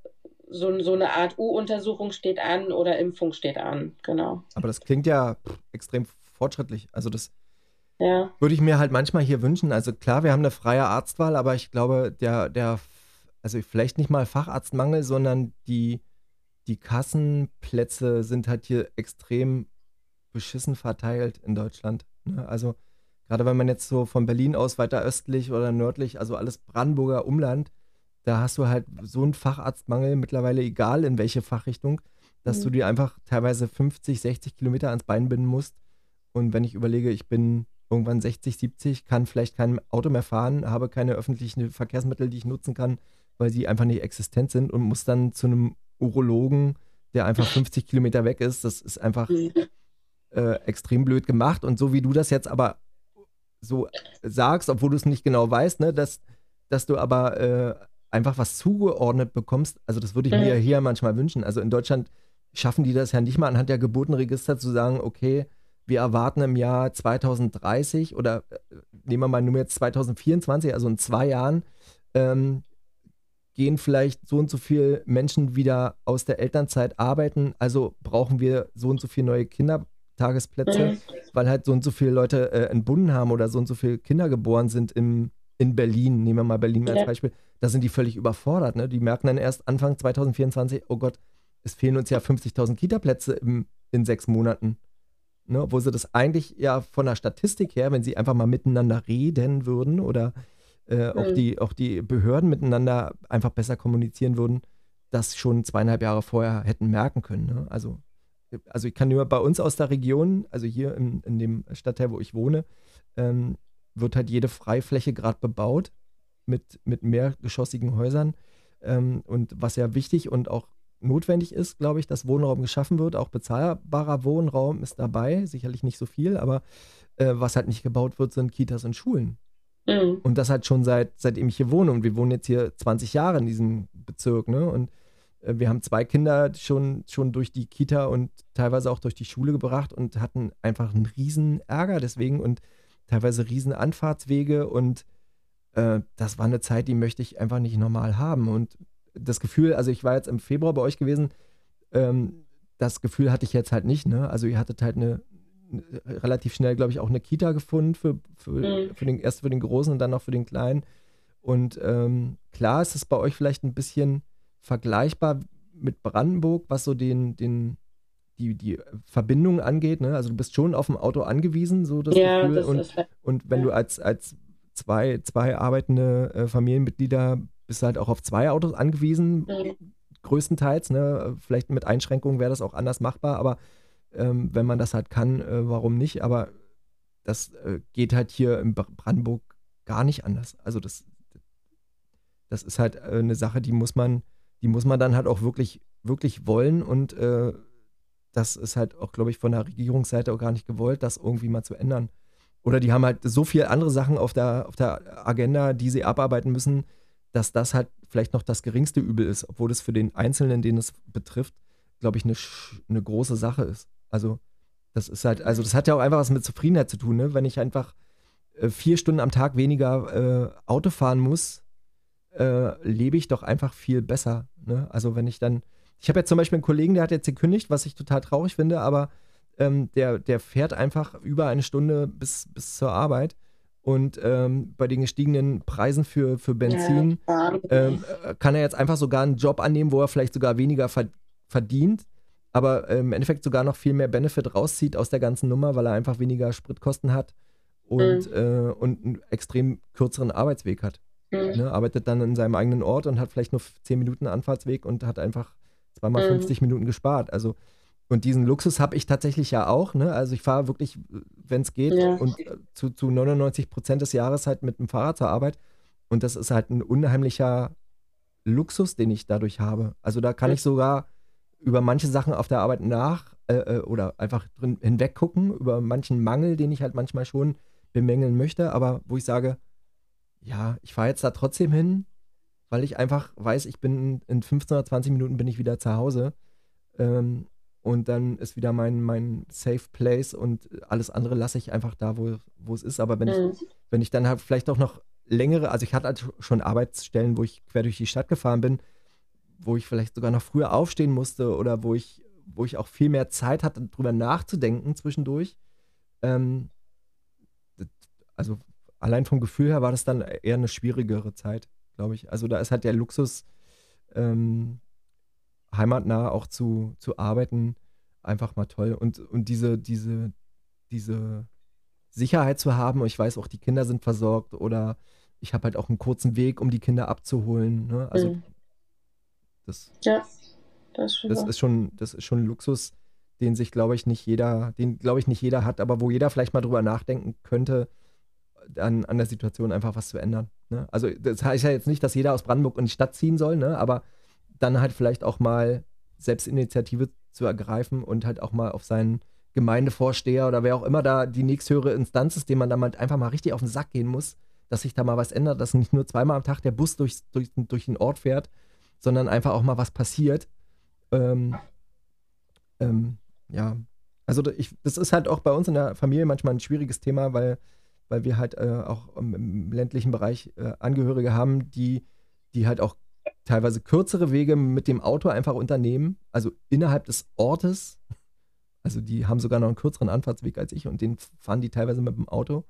so, so eine Art U-Untersuchung steht an oder Impfung steht an, genau. Aber das klingt ja extrem fortschrittlich. Also das ja. würde ich mir halt manchmal hier wünschen. Also klar, wir haben eine freie Arztwahl, aber ich glaube, der, der, also vielleicht nicht mal Facharztmangel, sondern die, die Kassenplätze sind halt hier extrem beschissen verteilt in Deutschland. Ne? Also gerade wenn man jetzt so von Berlin aus weiter östlich oder nördlich, also alles Brandenburger Umland, da hast du halt so einen Facharztmangel mittlerweile, egal in welche Fachrichtung, dass mhm. du dir einfach teilweise 50, 60 Kilometer ans Bein binden musst. Und wenn ich überlege, ich bin irgendwann 60, 70, kann vielleicht kein Auto mehr fahren, habe keine öffentlichen Verkehrsmittel, die ich nutzen kann, weil sie einfach nicht existent sind und muss dann zu einem Urologen, der einfach 50 Kilometer weg ist. Das ist einfach äh, extrem blöd gemacht. Und so wie du das jetzt aber so sagst, obwohl du es nicht genau weißt, ne, dass, dass du aber äh, einfach was zugeordnet bekommst, also das würde ich mir hier manchmal wünschen. Also in Deutschland schaffen die das ja nicht mal anhand der Geburtenregister zu sagen, okay, wir erwarten im Jahr 2030 oder äh, nehmen wir mal nur jetzt 2024, also in zwei Jahren, ähm, gehen vielleicht so und so viele Menschen wieder aus der Elternzeit arbeiten, also brauchen wir so und so viele neue Kindertagesplätze, weil halt so und so viele Leute äh, entbunden haben oder so und so viele Kinder geboren sind im, in Berlin, nehmen wir mal Berlin als ja. Beispiel, da sind die völlig überfordert. Ne? Die merken dann erst Anfang 2024, oh Gott, es fehlen uns ja 50.000 Kita-Plätze in sechs Monaten. Ne? Wo sie das eigentlich ja von der Statistik her, wenn sie einfach mal miteinander reden würden oder äh, mhm. auch, die, auch die Behörden miteinander einfach besser kommunizieren würden, das schon zweieinhalb Jahre vorher hätten merken können. Ne? Also, also ich kann nur bei uns aus der Region, also hier in, in dem Stadtteil, wo ich wohne, ähm, wird halt jede Freifläche gerade bebaut mit, mit mehrgeschossigen Häusern. Ähm, und was ja wichtig und auch notwendig ist, glaube ich, dass Wohnraum geschaffen wird. Auch bezahlbarer Wohnraum ist dabei, sicherlich nicht so viel, aber äh, was halt nicht gebaut wird, sind Kitas und Schulen. Mhm. Und das halt schon seit, seitdem ich hier wohne. Und wir wohnen jetzt hier 20 Jahre in diesem Bezirk. Ne? Und äh, wir haben zwei Kinder schon, schon durch die Kita und teilweise auch durch die Schule gebracht und hatten einfach einen riesen Ärger deswegen und teilweise riesen Anfahrtswege und äh, das war eine Zeit, die möchte ich einfach nicht normal haben. Und das Gefühl, also ich war jetzt im Februar bei euch gewesen, ähm, das Gefühl hatte ich jetzt halt nicht. Ne? Also ihr hattet halt eine, eine relativ schnell, glaube ich, auch eine Kita gefunden für, für, mhm. für den, erst für den Großen und dann noch für den Kleinen. Und ähm, klar ist es bei euch vielleicht ein bisschen vergleichbar mit Brandenburg, was so den, den, die, die Verbindung angeht. Ne? Also du bist schon auf dem Auto angewiesen, so das ja, Gefühl. Das und, und wenn ja. du als, als zwei, zwei arbeitende äh, Familienmitglieder bist halt auch auf zwei Autos angewiesen, mhm. größtenteils. Ne? Vielleicht mit Einschränkungen wäre das auch anders machbar, aber ähm, wenn man das halt kann, äh, warum nicht? Aber das äh, geht halt hier in Brandenburg gar nicht anders. Also das, das ist halt äh, eine Sache, die muss man, die muss man dann halt auch wirklich, wirklich wollen und äh, das ist halt auch, glaube ich, von der Regierungsseite auch gar nicht gewollt, das irgendwie mal zu ändern. Oder die haben halt so viele andere Sachen auf der, auf der Agenda, die sie abarbeiten müssen, dass das halt vielleicht noch das geringste Übel ist, obwohl das für den Einzelnen, den es betrifft, glaube ich, eine, eine große Sache ist. Also, das ist halt, also das hat ja auch einfach was mit Zufriedenheit zu tun, ne? Wenn ich einfach äh, vier Stunden am Tag weniger äh, Auto fahren muss, äh, lebe ich doch einfach viel besser. Ne? Also wenn ich dann, ich habe jetzt zum Beispiel einen Kollegen, der hat jetzt gekündigt, was ich total traurig finde, aber ähm, der, der fährt einfach über eine Stunde bis, bis zur Arbeit. Und ähm, bei den gestiegenen Preisen für, für Benzin ja. ähm, äh, kann er jetzt einfach sogar einen Job annehmen, wo er vielleicht sogar weniger verdient, aber ähm, im Endeffekt sogar noch viel mehr Benefit rauszieht aus der ganzen Nummer, weil er einfach weniger Spritkosten hat und, mhm. äh, und einen extrem kürzeren Arbeitsweg hat. Mhm. Ne? Arbeitet dann in seinem eigenen Ort und hat vielleicht nur 10 Minuten Anfahrtsweg und hat einfach zweimal mhm. 50 Minuten gespart. Also und diesen Luxus habe ich tatsächlich ja auch. Ne? Also ich fahre wirklich, wenn es geht, ja. und äh, zu, zu 99 Prozent des Jahres halt mit dem Fahrrad zur Arbeit. Und das ist halt ein unheimlicher Luxus, den ich dadurch habe. Also da kann ich sogar über manche Sachen auf der Arbeit nach äh, äh, oder einfach drin hinweg gucken, über manchen Mangel, den ich halt manchmal schon bemängeln möchte, aber wo ich sage, ja, ich fahre jetzt da trotzdem hin, weil ich einfach weiß, ich bin in 15 oder 20 Minuten bin ich wieder zu Hause. Ähm, und dann ist wieder mein, mein Safe Place und alles andere lasse ich einfach da, wo, wo es ist. Aber wenn mhm. ich, wenn ich dann halt vielleicht auch noch längere, also ich hatte halt schon Arbeitsstellen, wo ich quer durch die Stadt gefahren bin, wo ich vielleicht sogar noch früher aufstehen musste oder wo ich, wo ich auch viel mehr Zeit hatte, drüber nachzudenken zwischendurch. Ähm, also allein vom Gefühl her war das dann eher eine schwierigere Zeit, glaube ich. Also da ist halt der Luxus, ähm, heimatnah auch zu, zu arbeiten, einfach mal toll. Und, und diese, diese, diese Sicherheit zu haben, ich weiß auch, die Kinder sind versorgt oder ich habe halt auch einen kurzen Weg, um die Kinder abzuholen. Ne? Also mhm. das, ja, das, das ist schon, das ist schon ein Luxus, den sich, glaube ich, nicht jeder, den, glaube ich, nicht jeder hat, aber wo jeder vielleicht mal drüber nachdenken könnte, an, an der Situation einfach was zu ändern. Ne? Also das heißt ja jetzt nicht, dass jeder aus Brandenburg in die Stadt ziehen soll, ne? aber dann halt vielleicht auch mal Selbstinitiative zu ergreifen und halt auch mal auf seinen Gemeindevorsteher oder wer auch immer da die nächsthöhere Instanz ist, dem man dann halt einfach mal richtig auf den Sack gehen muss, dass sich da mal was ändert, dass nicht nur zweimal am Tag der Bus durch, durch, durch den Ort fährt, sondern einfach auch mal was passiert. Ähm, ähm, ja, also ich, das ist halt auch bei uns in der Familie manchmal ein schwieriges Thema, weil, weil wir halt äh, auch im ländlichen Bereich äh, Angehörige haben, die, die halt auch teilweise kürzere Wege mit dem Auto einfach unternehmen, also innerhalb des Ortes. Also die haben sogar noch einen kürzeren Anfahrtsweg als ich und den fahren die teilweise mit dem Auto.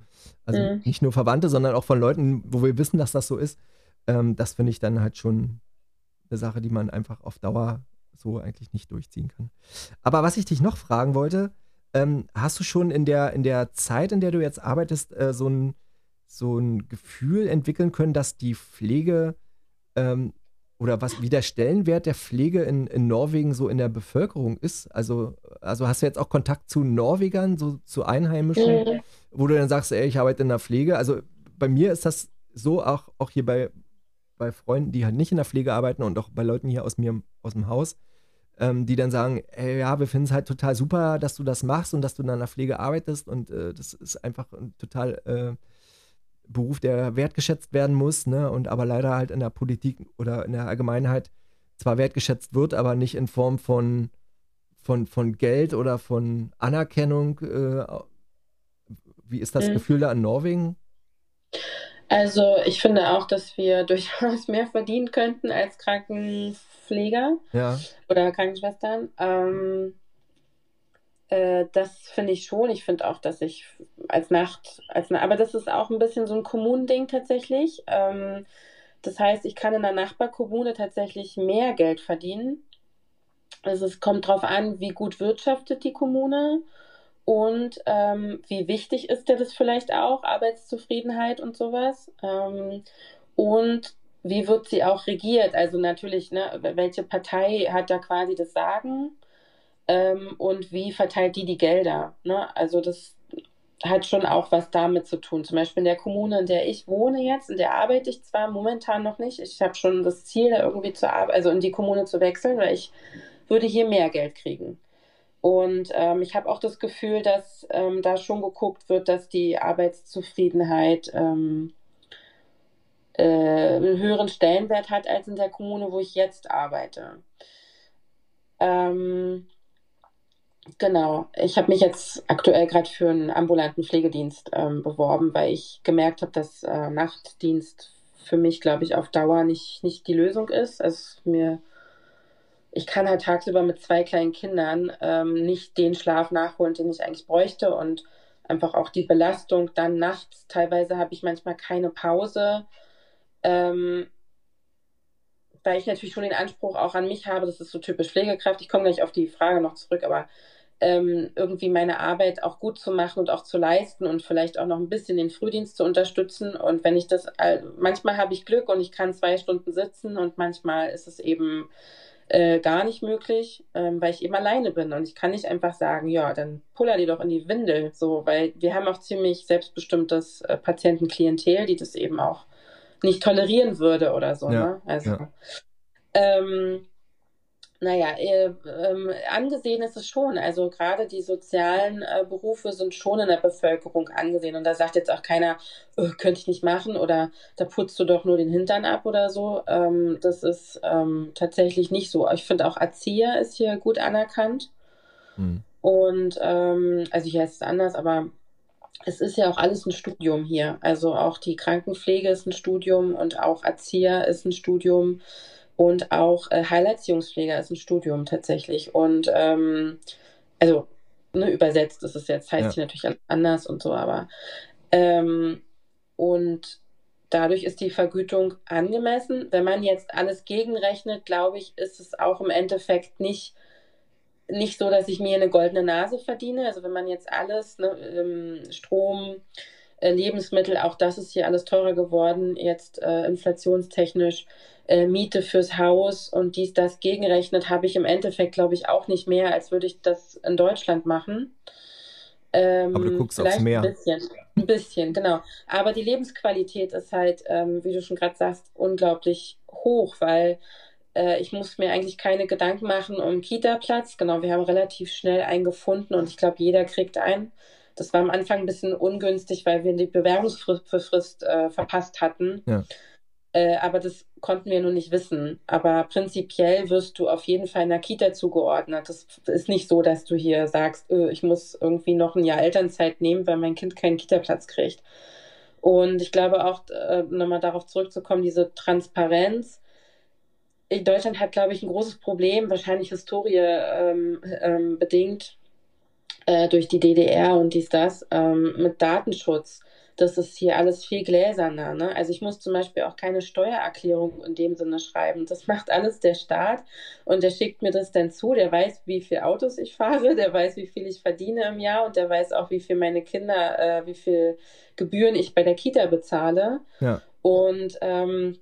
Also mhm. nicht nur Verwandte, sondern auch von Leuten, wo wir wissen, dass das so ist. Ähm, das finde ich dann halt schon eine Sache, die man einfach auf Dauer so eigentlich nicht durchziehen kann. Aber was ich dich noch fragen wollte, ähm, hast du schon in der, in der Zeit, in der du jetzt arbeitest, äh, so, ein, so ein Gefühl entwickeln können, dass die Pflege ähm, oder was, wie der Stellenwert der Pflege in, in Norwegen so in der Bevölkerung ist. Also, also hast du jetzt auch Kontakt zu Norwegern, so zu Einheimischen, mhm. wo du dann sagst, ey, ich arbeite in der Pflege. Also bei mir ist das so, auch, auch hier bei, bei Freunden, die halt nicht in der Pflege arbeiten und auch bei Leuten hier aus mir, aus dem Haus, ähm, die dann sagen, ey, ja, wir finden es halt total super, dass du das machst und dass du in der Pflege arbeitest und äh, das ist einfach total äh, Beruf, der wertgeschätzt werden muss, ne? Und aber leider halt in der Politik oder in der Allgemeinheit zwar wertgeschätzt wird, aber nicht in Form von, von, von Geld oder von Anerkennung. Äh, wie ist das mhm. Gefühl da in Norwegen? Also ich finde auch, dass wir <laughs> durchaus mehr verdienen könnten als Krankenpfleger ja. oder Krankenschwestern. Ähm, äh, das finde ich schon. Ich finde auch, dass ich als Nacht, als aber das ist auch ein bisschen so ein Kommunending tatsächlich. Ähm, das heißt, ich kann in der Nachbarkommune tatsächlich mehr Geld verdienen. Also es kommt darauf an, wie gut wirtschaftet die Kommune und ähm, wie wichtig ist dir das vielleicht auch, Arbeitszufriedenheit und sowas. Ähm, und wie wird sie auch regiert? Also natürlich, ne, welche Partei hat da quasi das Sagen? Ähm, und wie verteilt die die Gelder. Ne? Also das hat schon auch was damit zu tun. Zum Beispiel in der Kommune, in der ich wohne jetzt, in der arbeite ich zwar momentan noch nicht. Ich habe schon das Ziel, da irgendwie zu arbeiten, also in die Kommune zu wechseln, weil ich würde hier mehr Geld kriegen. Und ähm, ich habe auch das Gefühl, dass ähm, da schon geguckt wird, dass die Arbeitszufriedenheit ähm, äh, einen höheren Stellenwert hat als in der Kommune, wo ich jetzt arbeite. Ähm, genau, ich habe mich jetzt aktuell gerade für einen ambulanten Pflegedienst ähm, beworben, weil ich gemerkt habe, dass äh, Nachtdienst für mich, glaube ich, auf Dauer nicht, nicht die Lösung ist. Also mir, ich kann halt tagsüber mit zwei kleinen Kindern ähm, nicht den Schlaf nachholen, den ich eigentlich bräuchte und einfach auch die Belastung dann nachts. Teilweise habe ich manchmal keine Pause, ähm, weil ich natürlich schon den Anspruch auch an mich habe, das ist so typisch Pflegekraft. Ich komme gleich auf die Frage noch zurück, aber ähm, irgendwie meine Arbeit auch gut zu machen und auch zu leisten und vielleicht auch noch ein bisschen den Frühdienst zu unterstützen. Und wenn ich das, manchmal habe ich Glück und ich kann zwei Stunden sitzen und manchmal ist es eben äh, gar nicht möglich, ähm, weil ich eben alleine bin und ich kann nicht einfach sagen, ja, dann puller die doch in die Windel, so, weil wir haben auch ziemlich selbstbestimmtes äh, Patientenklientel, die das eben auch nicht tolerieren würde oder so. Ja, ne? Also, ja. ähm, naja, äh, ähm, angesehen ist es schon. Also gerade die sozialen äh, Berufe sind schon in der Bevölkerung angesehen. Und da sagt jetzt auch keiner, oh, könnte ich nicht machen oder da putzt du doch nur den Hintern ab oder so. Ähm, das ist ähm, tatsächlich nicht so. Ich finde auch Erzieher ist hier gut anerkannt. Mhm. Und ähm, also hier ist es anders, aber es ist ja auch alles ein Studium hier. Also auch die Krankenpflege ist ein Studium und auch Erzieher ist ein Studium. Und auch äh, Heilerziehungspfleger ist ein Studium tatsächlich. Und ähm, also ne, übersetzt ist es jetzt, heißt ja. hier natürlich anders und so, aber ähm, und dadurch ist die Vergütung angemessen. Wenn man jetzt alles gegenrechnet, glaube ich, ist es auch im Endeffekt nicht, nicht so, dass ich mir eine goldene Nase verdiene. Also wenn man jetzt alles, ne, ähm, Strom, Lebensmittel, auch das ist hier alles teurer geworden, jetzt äh, inflationstechnisch äh, Miete fürs Haus und dies, das gegenrechnet, habe ich im Endeffekt, glaube ich, auch nicht mehr, als würde ich das in Deutschland machen. Ähm, Aber du guckst aufs Meer. Ein bisschen, ein bisschen, genau. Aber die Lebensqualität ist halt, ähm, wie du schon gerade sagst, unglaublich hoch, weil äh, ich muss mir eigentlich keine Gedanken machen um Kita-Platz. Genau, wir haben relativ schnell einen gefunden und ich glaube, jeder kriegt einen. Das war am Anfang ein bisschen ungünstig, weil wir die Bewerbungsfrist äh, verpasst hatten. Ja. Äh, aber das konnten wir nur nicht wissen. Aber prinzipiell wirst du auf jeden Fall in der Kita zugeordnet. Das ist nicht so, dass du hier sagst, öh, ich muss irgendwie noch ein Jahr Elternzeit nehmen, weil mein Kind keinen Kita-Platz kriegt. Und ich glaube auch, äh, nochmal darauf zurückzukommen, diese Transparenz. Deutschland hat, glaube ich, ein großes Problem, wahrscheinlich Historie ähm, ähm, bedingt äh, durch die DDR und dies, das, ähm, mit Datenschutz das ist hier alles viel gläserner. Ne? Also ich muss zum Beispiel auch keine Steuererklärung in dem Sinne schreiben. Das macht alles der Staat und der schickt mir das dann zu. Der weiß, wie viele Autos ich fahre, der weiß, wie viel ich verdiene im Jahr und der weiß auch, wie viel meine Kinder, äh, wie viel Gebühren ich bei der Kita bezahle. Ja. Und ähm,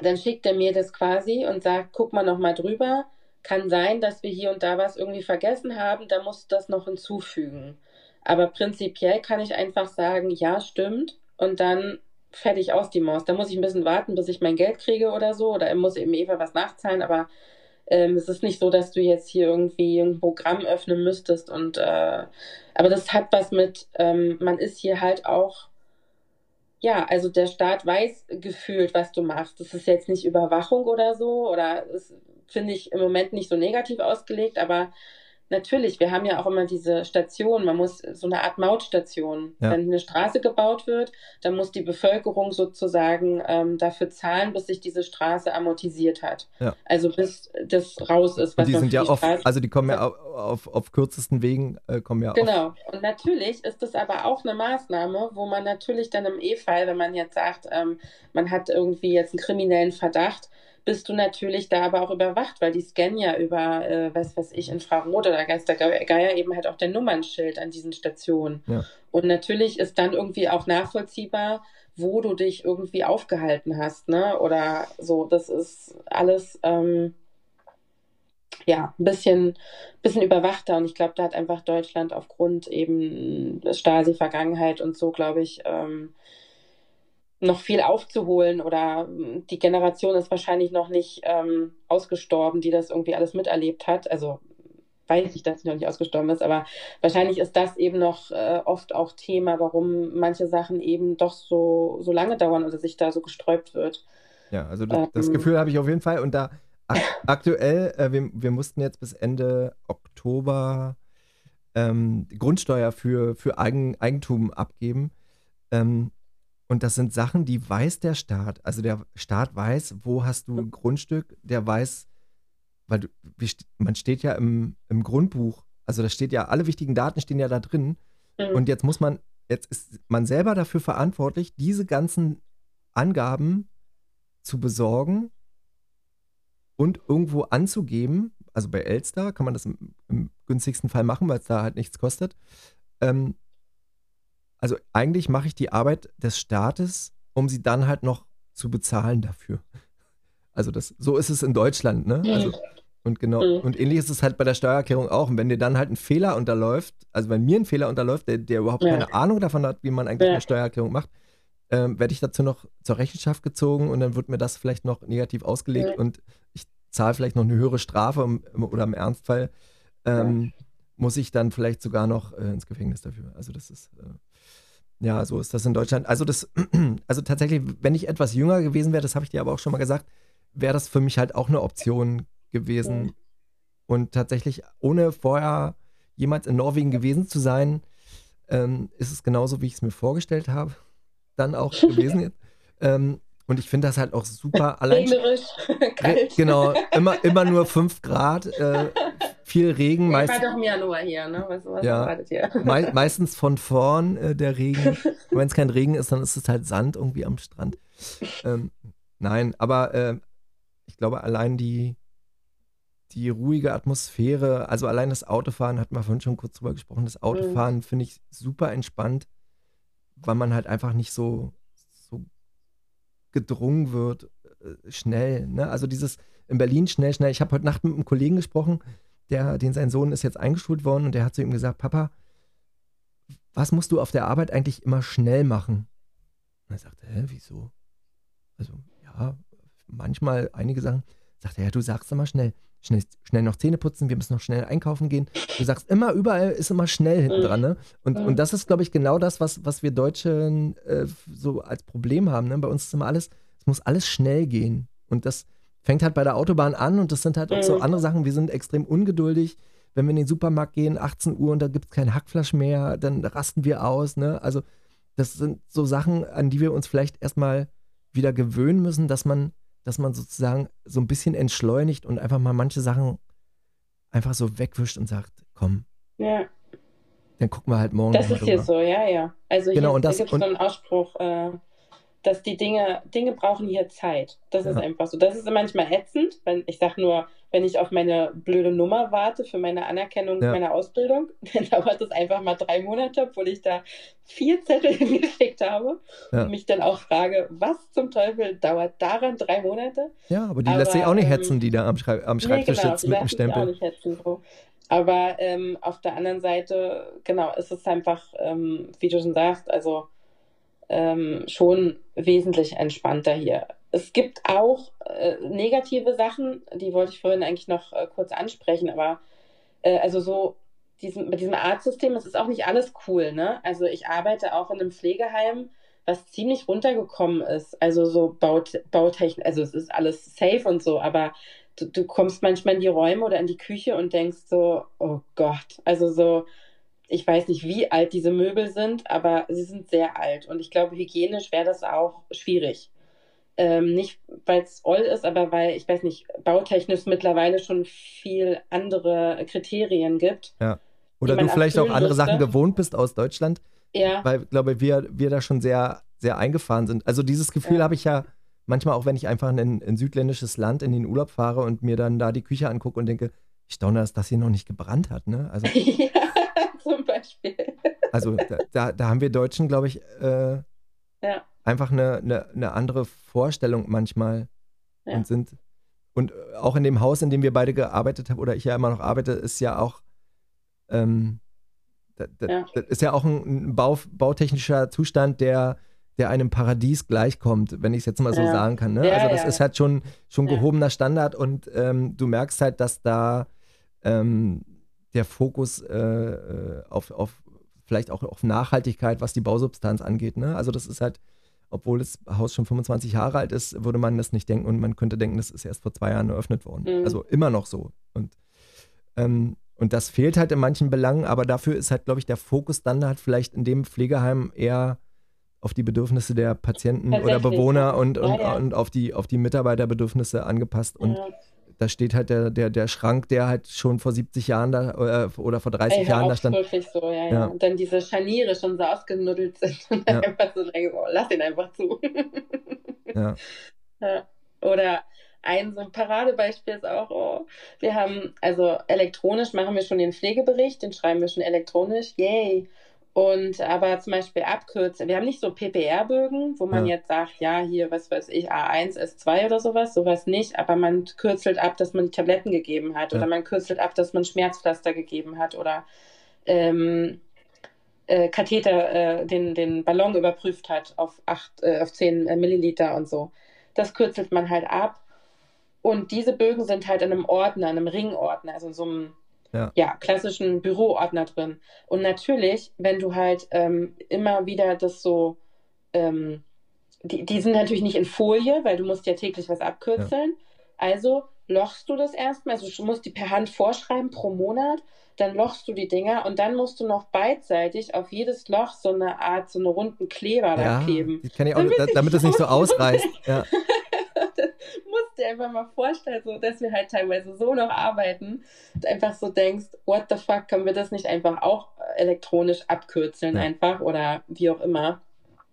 dann schickt er mir das quasi und sagt, guck mal nochmal drüber. Kann sein, dass wir hier und da was irgendwie vergessen haben, da musst du das noch hinzufügen. Aber prinzipiell kann ich einfach sagen, ja, stimmt. Und dann fertig aus die Maus. Da muss ich ein bisschen warten, bis ich mein Geld kriege oder so. Oder muss eben Eva was nachzahlen. Aber ähm, es ist nicht so, dass du jetzt hier irgendwie ein Programm öffnen müsstest. Und äh, aber das hat was mit, ähm, man ist hier halt auch, ja, also der Staat weiß gefühlt, was du machst. Das ist jetzt nicht Überwachung oder so. Oder das finde ich im Moment nicht so negativ ausgelegt, aber Natürlich, wir haben ja auch immer diese Station, man muss so eine Art Mautstation. Ja. Wenn eine Straße gebaut wird, dann muss die Bevölkerung sozusagen ähm, dafür zahlen, bis sich diese Straße amortisiert hat. Ja. Also bis das raus ist. Was Und die sind ja oft, also die kommen ja auf, auf, auf kürzesten Wegen, äh, kommen ja Genau. Auf. Und natürlich ist das aber auch eine Maßnahme, wo man natürlich dann im E-Fall, wenn man jetzt sagt, ähm, man hat irgendwie jetzt einen kriminellen Verdacht, bist du natürlich da aber auch überwacht, weil die scannen ja über, äh, was weiß ich, Infrarot oder Geistergeier eben halt auch der Nummernschild an diesen Stationen. Ja. Und natürlich ist dann irgendwie auch nachvollziehbar, wo du dich irgendwie aufgehalten hast, ne? Oder so. Das ist alles ähm, ja ein bisschen, bisschen überwachter. Und ich glaube, da hat einfach Deutschland aufgrund eben Stasi-Vergangenheit und so, glaube ich, ähm, noch viel aufzuholen oder hm, die Generation ist wahrscheinlich noch nicht ähm, ausgestorben, die das irgendwie alles miterlebt hat. Also weiß ich, dass sie noch nicht ausgestorben ist, aber wahrscheinlich ist das eben noch äh, oft auch Thema, warum manche Sachen eben doch so, so lange dauern oder sich da so gesträubt wird. Ja, also das, das ähm, Gefühl habe ich auf jeden Fall und da ak aktuell, äh, wir, wir mussten jetzt bis Ende Oktober ähm, Grundsteuer für, für Eigen, Eigentum abgeben. Ähm, und das sind Sachen, die weiß der Staat. Also der Staat weiß, wo hast du ein Grundstück, der weiß, weil du, man steht ja im, im Grundbuch, also da steht ja, alle wichtigen Daten stehen ja da drin. Mhm. Und jetzt muss man, jetzt ist man selber dafür verantwortlich, diese ganzen Angaben zu besorgen und irgendwo anzugeben. Also bei Elster kann man das im, im günstigsten Fall machen, weil es da halt nichts kostet. Ähm, also eigentlich mache ich die Arbeit des Staates, um sie dann halt noch zu bezahlen dafür. Also das, so ist es in Deutschland, ne? Also, und genau, mhm. und ähnlich ist es halt bei der Steuererklärung auch. Und wenn dir dann halt ein Fehler unterläuft, also wenn mir ein Fehler unterläuft, der, der überhaupt ja. keine Ahnung davon hat, wie man eigentlich ja. eine Steuererklärung macht, ähm, werde ich dazu noch zur Rechenschaft gezogen und dann wird mir das vielleicht noch negativ ausgelegt ja. und ich zahle vielleicht noch eine höhere Strafe oder im Ernstfall ähm, muss ich dann vielleicht sogar noch äh, ins Gefängnis dafür. Also das ist äh, ja, so ist das in Deutschland. Also das, <clears throat> also tatsächlich, wenn ich etwas jünger gewesen wäre, das habe ich dir aber auch schon mal gesagt, wäre das für mich halt auch eine Option gewesen. Mhm. Und tatsächlich, ohne vorher jemals in Norwegen gewesen zu sein, ähm, ist es genauso, wie ich es mir vorgestellt habe, dann auch <laughs> gewesen. ähm, und ich finde das halt auch super. <laughs> Allein, Regnerisch, <laughs> kalt. Genau, immer, immer nur 5 Grad, äh, viel Regen. Ich meist, war doch im Januar hier, ne? Was, was ja, hier? Me <laughs> meistens von vorn äh, der Regen. <laughs> Wenn es kein Regen ist, dann ist es halt Sand irgendwie am Strand. Ähm, nein, aber äh, ich glaube, allein die, die ruhige Atmosphäre, also allein das Autofahren, hatten wir vorhin schon kurz drüber gesprochen, das Autofahren mhm. finde ich super entspannt, weil man halt einfach nicht so gedrungen wird, äh, schnell. Ne? Also dieses in Berlin schnell, schnell. Ich habe heute Nacht mit einem Kollegen gesprochen, der, den sein Sohn ist jetzt eingeschult worden und der hat zu ihm gesagt, Papa, was musst du auf der Arbeit eigentlich immer schnell machen? Und er sagte, hä, wieso? Also, ja, manchmal einige Sachen. Sagt er, ja, du sagst immer schnell, schnell, schnell noch Zähne putzen, wir müssen noch schnell einkaufen gehen. Du sagst immer, überall ist immer schnell hinten dran. Ne? Und, und das ist, glaube ich, genau das, was, was wir Deutschen äh, so als Problem haben. Ne? Bei uns ist immer alles, es muss alles schnell gehen. Und das fängt halt bei der Autobahn an und das sind halt auch so mhm. andere Sachen. Wir sind extrem ungeduldig. Wenn wir in den Supermarkt gehen, 18 Uhr und da gibt es kein Hackflasch mehr, dann rasten wir aus. Ne? Also, das sind so Sachen, an die wir uns vielleicht erstmal wieder gewöhnen müssen, dass man dass man sozusagen so ein bisschen entschleunigt und einfach mal manche Sachen einfach so wegwischt und sagt, komm. Ja. Dann gucken wir halt morgen. Das ist hier so, ja, ja. Also genau, hier, und das, gibt es so einen Ausspruch, äh, dass die Dinge, Dinge brauchen hier Zeit. Das ja. ist einfach so. Das ist manchmal ätzend, wenn ich sage nur, wenn ich auf meine blöde Nummer warte für meine Anerkennung ja. meiner Ausbildung, <laughs> dann dauert das einfach mal drei Monate, obwohl ich da vier Zettel <laughs> hingeschickt habe ja. und mich dann auch frage, was zum Teufel dauert daran drei Monate? Ja, aber die aber, lässt sich auch nicht ähm, hetzen, die da am, Schrei am Schreibtisch nee, genau, sitzt mit dem Stempel. Auch nicht hetzen, so. Aber ähm, auf der anderen Seite, genau, ist es einfach, ähm, wie du schon sagst, also ähm, schon wesentlich entspannter hier. Es gibt auch äh, negative Sachen, die wollte ich vorhin eigentlich noch äh, kurz ansprechen, aber äh, also so diesem, mit diesem Arztsystem, es ist auch nicht alles cool, ne? Also ich arbeite auch in einem Pflegeheim, was ziemlich runtergekommen ist. Also so Baut, Bautechnik, also es ist alles safe und so, aber du, du kommst manchmal in die Räume oder in die Küche und denkst so, oh Gott, also so, ich weiß nicht, wie alt diese Möbel sind, aber sie sind sehr alt und ich glaube, hygienisch wäre das auch schwierig. Ähm, nicht, weil es all ist, aber weil, ich weiß nicht, bautechnisch mittlerweile schon viel andere Kriterien gibt. Ja. Oder du vielleicht auch andere müsste. Sachen gewohnt bist aus Deutschland. Ja. Weil, glaube wir, wir da schon sehr, sehr eingefahren sind. Also dieses Gefühl ja. habe ich ja manchmal auch, wenn ich einfach in ein südländisches Land in den Urlaub fahre und mir dann da die Küche angucke und denke, ich staune, dass das hier noch nicht gebrannt hat. Ne? Also, <laughs> ja, <laughs> zum Beispiel. Also da, da, da haben wir Deutschen, glaube ich, äh, ja einfach eine, eine, eine andere Vorstellung manchmal ja. und sind. Und auch in dem Haus, in dem wir beide gearbeitet haben, oder ich ja immer noch arbeite, ist ja auch, ähm, das, ja. das ist ja auch ein, Bau, bautechnischer Zustand, der, der einem Paradies gleichkommt, wenn ich es jetzt mal so ja. sagen kann. Ne? Ja, also das ist halt schon, schon gehobener Standard und ähm, du merkst halt, dass da ähm, der Fokus äh, äh, auf, auf vielleicht auch auf Nachhaltigkeit, was die Bausubstanz angeht. Ne? Also das ist halt, obwohl das Haus schon 25 Jahre alt ist, würde man das nicht denken und man könnte denken, das ist erst vor zwei Jahren eröffnet worden. Mhm. Also immer noch so. Und, ähm, und das fehlt halt in manchen Belangen, aber dafür ist halt, glaube ich, der Fokus dann halt vielleicht in dem Pflegeheim eher auf die Bedürfnisse der Patienten oder Bewohner und, und, ja, ja. und auf, die, auf die Mitarbeiterbedürfnisse angepasst. Und ja da steht halt der, der, der Schrank, der halt schon vor 70 Jahren da äh, oder vor 30 Ey, Jahren da stand. wirklich so, ja, ja, ja. Und dann diese Scharniere schon so ausgenuddelt sind <laughs> und dann ja. einfach so denke, oh, lass ihn einfach zu. <laughs> ja. ja. Oder ein so ein Paradebeispiel ist auch, oh, wir haben, also elektronisch machen wir schon den Pflegebericht, den schreiben wir schon elektronisch, yay. Und aber zum Beispiel abkürzen. Wir haben nicht so PPR-Bögen, wo man ja. jetzt sagt, ja, hier, was weiß ich, A1, S2 oder sowas, sowas nicht, aber man kürzelt ab, dass man Tabletten gegeben hat ja. oder man kürzelt ab, dass man Schmerzpflaster gegeben hat oder ähm, äh, Katheter, äh, den, den Ballon überprüft hat auf, acht, äh, auf 10 äh, Milliliter und so. Das kürzelt man halt ab. Und diese Bögen sind halt in einem Ordner, in einem Ringordner, also in so einem ja. ja, klassischen Büroordner drin. Und natürlich, wenn du halt ähm, immer wieder das so, ähm, die, die sind natürlich nicht in Folie, weil du musst ja täglich was abkürzeln. Ja. Also lochst du das erstmal, also du musst die per Hand vorschreiben pro Monat, dann lochst du die Dinger und dann musst du noch beidseitig auf jedes Loch so eine Art, so einen runden Kleber ja, da kleben. Die kann ich auch, damit, damit es nicht so ausreißt. Ja. <laughs> <laughs> musst dir einfach mal vorstellen, so, dass wir halt teilweise so noch arbeiten und einfach so denkst, what the fuck, können wir das nicht einfach auch elektronisch abkürzeln ja. einfach oder wie auch immer.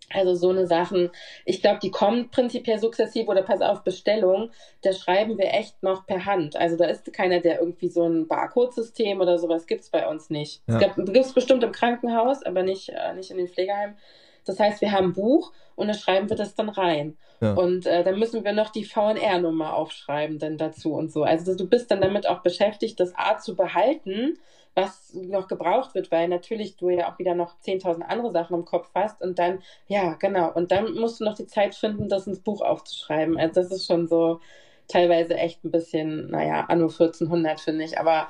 Also so eine Sachen, ich glaube, die kommen prinzipiell sukzessiv oder pass auf Bestellung, da schreiben wir echt noch per Hand. Also da ist keiner, der irgendwie so ein Barcode-System oder sowas gibt es bei uns nicht. Ja. Es gibt es bestimmt im Krankenhaus, aber nicht, äh, nicht in den Pflegeheimen. Das heißt, wir haben ein Buch und da schreiben wir das dann rein. Ja. Und äh, dann müssen wir noch die VNR-Nummer aufschreiben dann dazu und so. Also du bist dann damit auch beschäftigt, das A zu behalten, was noch gebraucht wird, weil natürlich du ja auch wieder noch 10.000 andere Sachen im Kopf hast und dann, ja, genau, und dann musst du noch die Zeit finden, das ins Buch aufzuschreiben. Also das ist schon so teilweise echt ein bisschen, naja, anno 1400 finde ich, aber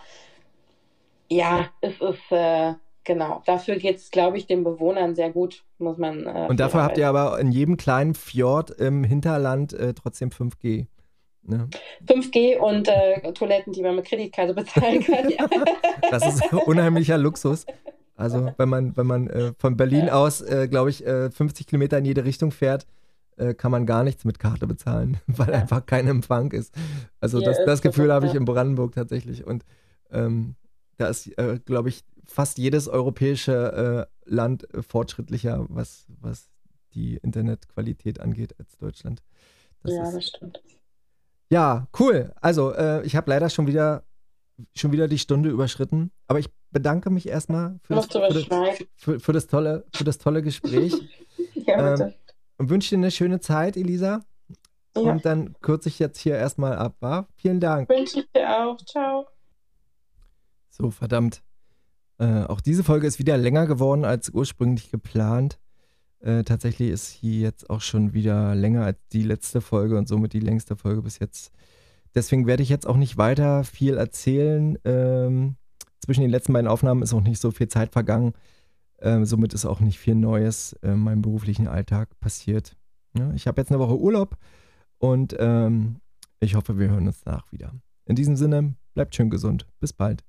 ja, es ist, äh, Genau, dafür geht es, glaube ich, den Bewohnern sehr gut, muss man. Äh, und dafür habt ihr aber in jedem kleinen Fjord im Hinterland äh, trotzdem 5G. Ne? 5G und äh, Toiletten, die man mit Kreditkarte bezahlen kann. Ja. <laughs> das ist unheimlicher Luxus. Also wenn man, wenn man äh, von Berlin aus, äh, glaube ich, 50 äh, Kilometer in jede Richtung fährt, kann man gar nichts mit Karte bezahlen, <laughs> weil ja. einfach kein Empfang ist. Also das, das Gefühl habe ich in Brandenburg tatsächlich. Und ähm, da ist, glaube ich, fast jedes europäische äh, Land äh, fortschrittlicher, was, was die Internetqualität angeht, als Deutschland. Das ja, ist, das stimmt. Ja, cool. Also, äh, ich habe leider schon wieder, schon wieder die Stunde überschritten, aber ich bedanke mich erstmal für, das, für, das, für, für das, tolle, für das tolle Gespräch. <laughs> ja, bitte. Ähm, und wünsche dir eine schöne Zeit, Elisa. Ja. Und dann kürze ich jetzt hier erstmal ab, wa? Vielen Dank. Wünsche ich dir auch. Ciao. So, verdammt. Äh, auch diese Folge ist wieder länger geworden als ursprünglich geplant. Äh, tatsächlich ist hier jetzt auch schon wieder länger als die letzte Folge und somit die längste Folge bis jetzt. Deswegen werde ich jetzt auch nicht weiter viel erzählen. Ähm, zwischen den letzten beiden Aufnahmen ist auch nicht so viel Zeit vergangen. Ähm, somit ist auch nicht viel Neues in meinem beruflichen Alltag passiert. Ja, ich habe jetzt eine Woche Urlaub und ähm, ich hoffe, wir hören uns danach wieder. In diesem Sinne, bleibt schön gesund. Bis bald.